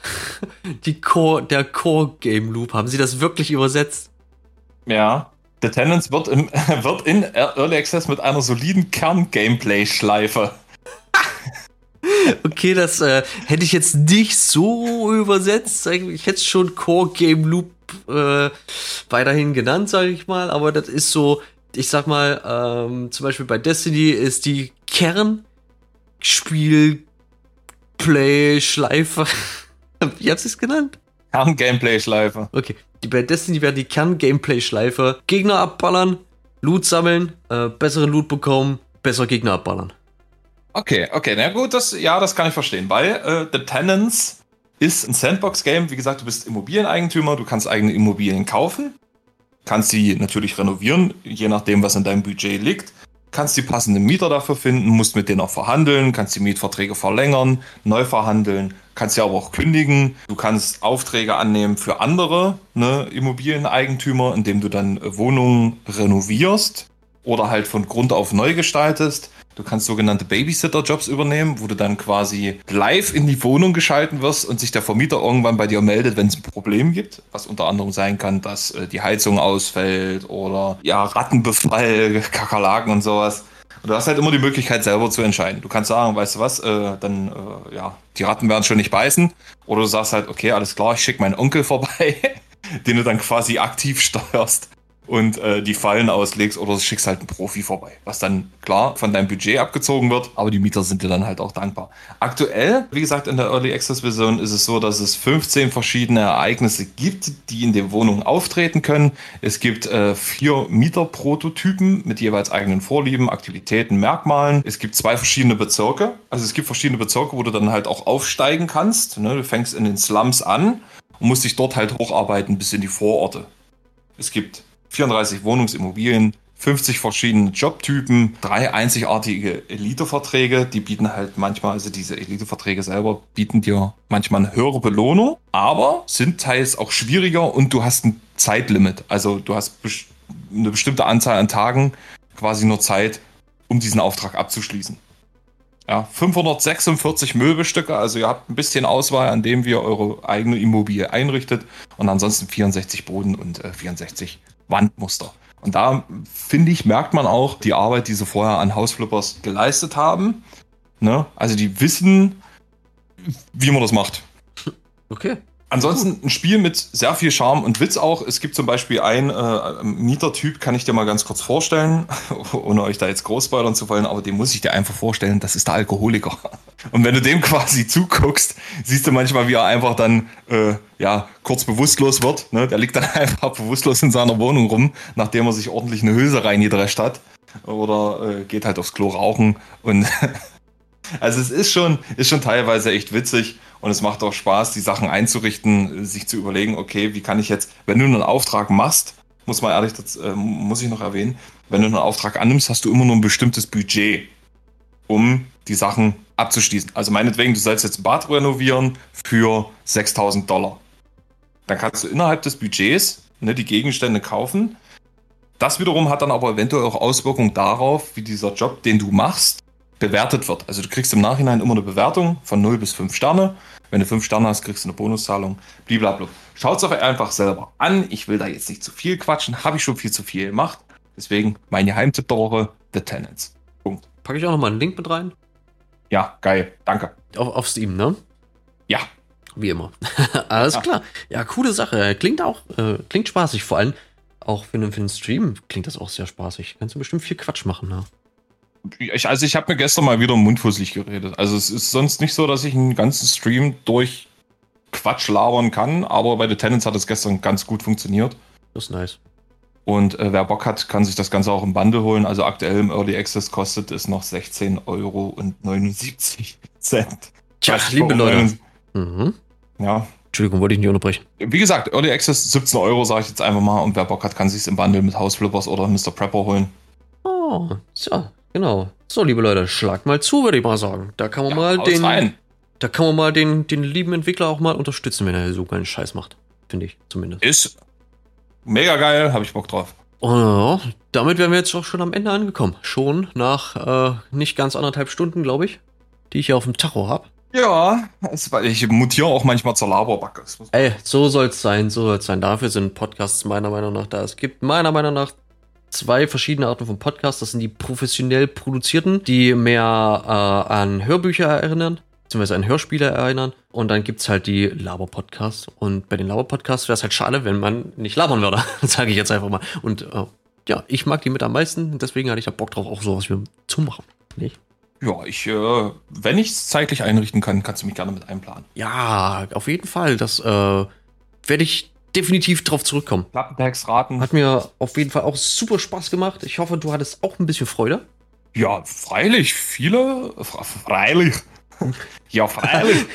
Die Core, der Core-Game-Loop. Haben Sie das wirklich übersetzt? Ja. The Tenants wird, im, wird in Early Access mit einer soliden Kern-Gameplay-Schleife. Okay, das äh, hätte ich jetzt nicht so übersetzt. Ich hätte es schon Core Game Loop äh, weiterhin genannt, sage ich mal. Aber das ist so, ich sag mal, ähm, zum Beispiel bei Destiny ist die Kernspiel-Play-Schleife. Wie habt ihr es genannt? Kern-Gameplay-Schleife. Okay. Die bei Destiny werden die Kern-Gameplay-Schleife. Gegner abballern, Loot sammeln, äh, bessere Loot bekommen, besser Gegner abballern. Okay, okay, na gut, das, ja, das kann ich verstehen, weil äh, The Tenants ist ein Sandbox-Game. Wie gesagt, du bist Immobilieneigentümer, du kannst eigene Immobilien kaufen, kannst sie natürlich renovieren, je nachdem, was in deinem Budget liegt kannst die passenden Mieter dafür finden, musst mit denen auch verhandeln, kannst die Mietverträge verlängern, neu verhandeln, kannst ja aber auch kündigen. Du kannst Aufträge annehmen für andere ne, Immobilieneigentümer, indem du dann Wohnungen renovierst oder halt von Grund auf neu gestaltest. Du kannst sogenannte Babysitter-Jobs übernehmen, wo du dann quasi live in die Wohnung geschalten wirst und sich der Vermieter irgendwann bei dir meldet, wenn es ein Problem gibt. Was unter anderem sein kann, dass äh, die Heizung ausfällt oder ja, Rattenbefall, Kakerlaken und sowas. Und du hast halt immer die Möglichkeit, selber zu entscheiden. Du kannst sagen, weißt du was, äh, dann, äh, ja, die Ratten werden schon nicht beißen. Oder du sagst halt, okay, alles klar, ich schicke meinen Onkel vorbei, den du dann quasi aktiv steuerst und äh, die Fallen auslegst oder schickst halt einen Profi vorbei. Was dann klar von deinem Budget abgezogen wird, aber die Mieter sind dir dann halt auch dankbar. Aktuell, wie gesagt, in der Early Access Version ist es so, dass es 15 verschiedene Ereignisse gibt, die in den Wohnungen auftreten können. Es gibt äh, vier Mieterprototypen mit jeweils eigenen Vorlieben, Aktivitäten, Merkmalen. Es gibt zwei verschiedene Bezirke. Also es gibt verschiedene Bezirke, wo du dann halt auch aufsteigen kannst. Ne? Du fängst in den Slums an und musst dich dort halt hocharbeiten bis in die Vororte. Es gibt 34 Wohnungsimmobilien, 50 verschiedene Jobtypen, drei einzigartige Eliteverträge. Die bieten halt manchmal, also diese Eliteverträge selber bieten dir manchmal eine höhere Belohnung, aber sind teils auch schwieriger und du hast ein Zeitlimit. Also du hast eine bestimmte Anzahl an Tagen quasi nur Zeit, um diesen Auftrag abzuschließen. Ja, 546 Möbelstücke, also ihr habt ein bisschen Auswahl, an dem ihr eure eigene Immobilie einrichtet und ansonsten 64 Boden und äh, 64 Wandmuster. Und da, finde ich, merkt man auch die Arbeit, die sie vorher an Hausflippers geleistet haben. Ne? Also die wissen, wie man das macht. Okay. Ansonsten ein Spiel mit sehr viel Charme und Witz auch. Es gibt zum Beispiel einen äh, Mietertyp, kann ich dir mal ganz kurz vorstellen, ohne euch da jetzt groß spoilern zu wollen, aber den muss ich dir einfach vorstellen, das ist der Alkoholiker. Und wenn du dem quasi zuguckst, siehst du manchmal, wie er einfach dann äh, ja, kurz bewusstlos wird. Ne? Der liegt dann einfach bewusstlos in seiner Wohnung rum, nachdem er sich ordentlich eine Hülse reingedrescht hat. Oder äh, geht halt aufs Klo rauchen. Und also es ist schon, ist schon teilweise echt witzig. Und es macht auch Spaß, die Sachen einzurichten, sich zu überlegen, okay, wie kann ich jetzt, wenn du einen Auftrag machst, muss man ehrlich, das äh, muss ich noch erwähnen, wenn du einen Auftrag annimmst, hast du immer nur ein bestimmtes Budget, um die Sachen abzuschließen. Also meinetwegen, du sollst jetzt ein Bad renovieren für 6000 Dollar. Dann kannst du innerhalb des Budgets ne, die Gegenstände kaufen. Das wiederum hat dann aber eventuell auch Auswirkungen darauf, wie dieser Job, den du machst, bewertet wird. Also du kriegst im Nachhinein immer eine Bewertung von 0 bis 5 Sterne. Wenn du 5 Sterne hast, kriegst du eine Bonuszahlung. Blablabla. Schaut es euch einfach selber an. Ich will da jetzt nicht zu viel quatschen. Habe ich schon viel zu viel gemacht. Deswegen mein Geheimtipp der Woche, The Tenants. Punkt. Packe ich auch nochmal einen Link mit rein? Ja, geil. Danke. Auf, auf Steam, ne? Ja. Wie immer. Alles ja. klar. Ja, coole Sache. Klingt auch, äh, klingt spaßig. Vor allem auch für einen, für einen Stream klingt das auch sehr spaßig. Kannst du bestimmt viel Quatsch machen, ne? Ich, also ich habe mir gestern mal wieder mundfusselig geredet. Also es ist sonst nicht so, dass ich einen ganzen Stream durch Quatsch labern kann, aber bei The Tenants hat es gestern ganz gut funktioniert. Das ist nice. Und äh, wer Bock hat, kann sich das Ganze auch im Bundle holen. Also aktuell im Early Access kostet es noch 16,79 Euro. Tja, liebe Leute. Mhm. Ja. Entschuldigung, wollte ich nicht unterbrechen. Wie gesagt, Early Access 17 Euro, sage ich jetzt einfach mal. Und wer Bock hat, kann sich es im Bundle mit Hausflippers oder Mr. Prepper holen. Oh, so, Genau. So, liebe Leute, schlagt mal zu, würde ich mal sagen. Da kann man ja, mal den. Rein. Da kann man mal den, den lieben Entwickler auch mal unterstützen, wenn er so keinen Scheiß macht. Finde ich zumindest. Ist mega geil, habe ich Bock drauf. Oh, damit wären wir jetzt auch schon am Ende angekommen. Schon nach äh, nicht ganz anderthalb Stunden, glaube ich, die ich hier auf dem Tacho habe. Ja, es, ich mutiere auch manchmal zur Laberbacke. Ey, so soll es sein, so soll es sein. Dafür sind Podcasts meiner Meinung nach da. Es gibt meiner Meinung nach zwei verschiedene Arten von Podcasts. Das sind die professionell produzierten, die mehr äh, an Hörbücher erinnern, beziehungsweise an Hörspiele erinnern. Und dann gibt es halt die Laber-Podcasts. Und bei den Laber-Podcasts wäre es halt schade, wenn man nicht labern würde. sage ich jetzt einfach mal. Und äh, ja, ich mag die mit am meisten. Deswegen hatte ich ja Bock drauf, auch sowas wie zu machen. Nicht? Ja, ich, äh, wenn ich es zeitlich einrichten kann, kannst du mich gerne mit einplanen. Ja, auf jeden Fall. Das äh, werde ich definitiv drauf zurückkommen. Klappentext raten. Hat mir auf jeden Fall auch super Spaß gemacht. Ich hoffe, du hattest auch ein bisschen Freude. Ja, freilich, viele. Freilich. ja, freilich.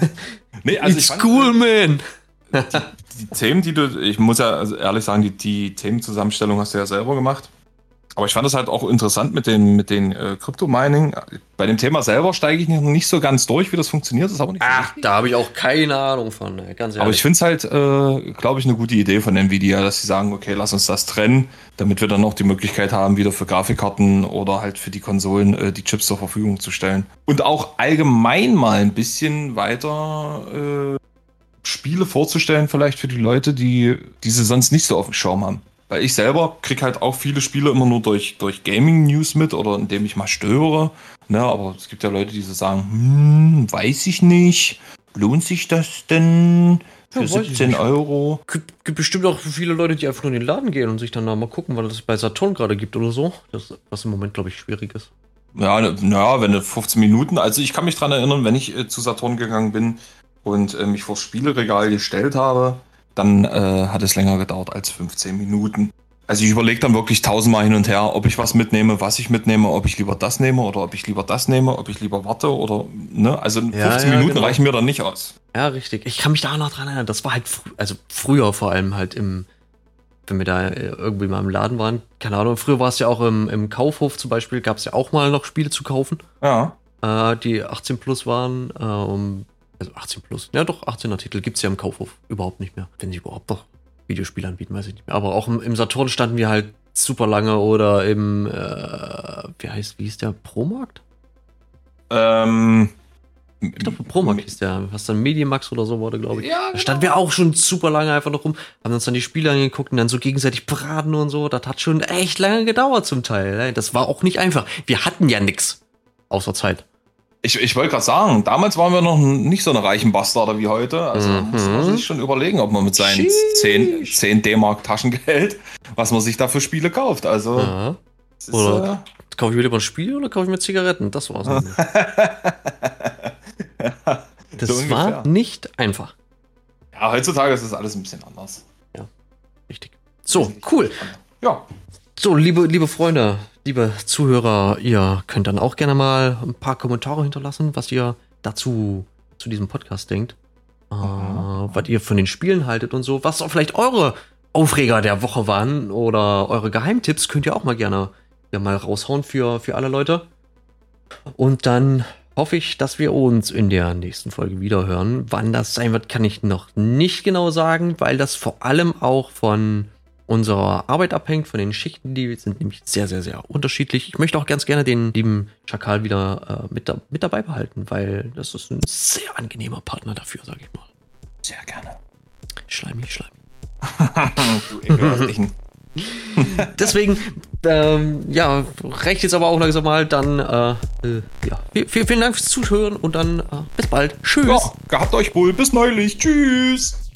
nee, also It's cool, man. Die, die, Themen, die du, ich muss ja also ehrlich sagen, die, die Themenzusammenstellung hast du ja selber gemacht. Aber ich fand es halt auch interessant mit den, mit den äh, Crypto-Mining. Bei dem Thema selber steige ich noch nicht so ganz durch, wie das funktioniert. Das ist aber nicht Ach, da habe ich auch keine Ahnung von, ganz ehrlich. Aber ich finde es halt, äh, glaube ich, eine gute Idee von Nvidia, dass sie sagen, okay, lass uns das trennen, damit wir dann noch die Möglichkeit haben, wieder für Grafikkarten oder halt für die Konsolen äh, die Chips zur Verfügung zu stellen. Und auch allgemein mal ein bisschen weiter äh, Spiele vorzustellen, vielleicht für die Leute, die diese sonst nicht so auf dem Schirm haben. Weil ich selber kriege halt auch viele Spiele immer nur durch, durch Gaming-News mit oder indem ich mal störe. Ne, aber es gibt ja Leute, die so sagen, hm, weiß ich nicht, lohnt sich das denn? Für ja, 17 Euro. Gibt, gibt bestimmt auch viele Leute, die einfach nur in den Laden gehen und sich dann da mal gucken, weil das bei Saturn gerade gibt oder so. Das, was im Moment, glaube ich, schwierig ist. Ja, naja, wenn du 15 Minuten, also ich kann mich dran erinnern, wenn ich äh, zu Saturn gegangen bin und äh, mich vors Spieleregal gestellt habe, dann äh, hat es länger gedauert als 15 Minuten. Also ich überlege dann wirklich tausendmal hin und her, ob ich was mitnehme, was ich mitnehme, ob ich lieber das nehme oder ob ich lieber das nehme, ob ich lieber warte oder, ne? Also 15 ja, ja, Minuten genau. reichen mir dann nicht aus. Ja, richtig. Ich kann mich da auch noch dran erinnern. Das war halt, fr also früher vor allem halt im, wenn wir da äh, irgendwie mal im Laden waren. Keine Ahnung, früher war es ja auch im, im Kaufhof zum Beispiel, gab es ja auch mal noch Spiele zu kaufen. Ja. Äh, die 18 plus waren, äh, um also 18 plus. Ja, doch, 18er Titel gibt es ja im Kaufhof überhaupt nicht mehr. Wenn sie überhaupt noch Videospiele anbieten, weiß ich nicht mehr. Aber auch im, im Saturn standen wir halt super lange oder im, äh, wie heißt, wie ist der Promarkt? Ähm. Ich glaube, Promarkt hieß der. Was dann Medimax oder so wurde, glaube ich. Ja, genau. Da standen wir auch schon super lange einfach noch rum, haben uns dann die Spiele angeguckt und dann so gegenseitig braten und so. Das hat schon echt lange gedauert zum Teil. Das war auch nicht einfach. Wir hatten ja nichts außer Zeit. Ich, ich wollte gerade sagen, damals waren wir noch nicht so eine reichen Bastarde wie heute. Also mhm. muss man sich schon überlegen, ob man mit seinen 10, 10 D-Mark Taschengeld, was man sich da für Spiele kauft. Also. Ja. Oder äh, kaufe ich mir lieber ein Spiel oder kaufe ich mir Zigaretten? Das war's. das so war nicht einfach. Ja, heutzutage ist das alles ein bisschen anders. Ja, richtig. So, cool. Ja. So, liebe, liebe Freunde, liebe Zuhörer, ihr könnt dann auch gerne mal ein paar Kommentare hinterlassen, was ihr dazu zu diesem Podcast denkt. Äh, was ihr von den Spielen haltet und so. Was auch vielleicht eure Aufreger der Woche waren oder eure Geheimtipps könnt ihr auch mal gerne ja, mal raushauen für, für alle Leute. Und dann hoffe ich, dass wir uns in der nächsten Folge wiederhören. Wann das sein wird, kann ich noch nicht genau sagen, weil das vor allem auch von unserer Arbeit abhängt, von den Schichten, die sind nämlich sehr, sehr, sehr unterschiedlich. Ich möchte auch ganz gerne den lieben Schakal wieder äh, mit, da, mit dabei behalten, weil das ist ein sehr angenehmer Partner dafür, sage ich mal. Sehr gerne. Schleimig, schleimig. du Deswegen, ähm, ja, reicht jetzt aber auch langsam mal. Dann, äh, äh, ja, vielen, vielen Dank fürs Zuhören und dann äh, bis bald. Tschüss. Ja, gehabt euch wohl. Bis neulich. Tschüss.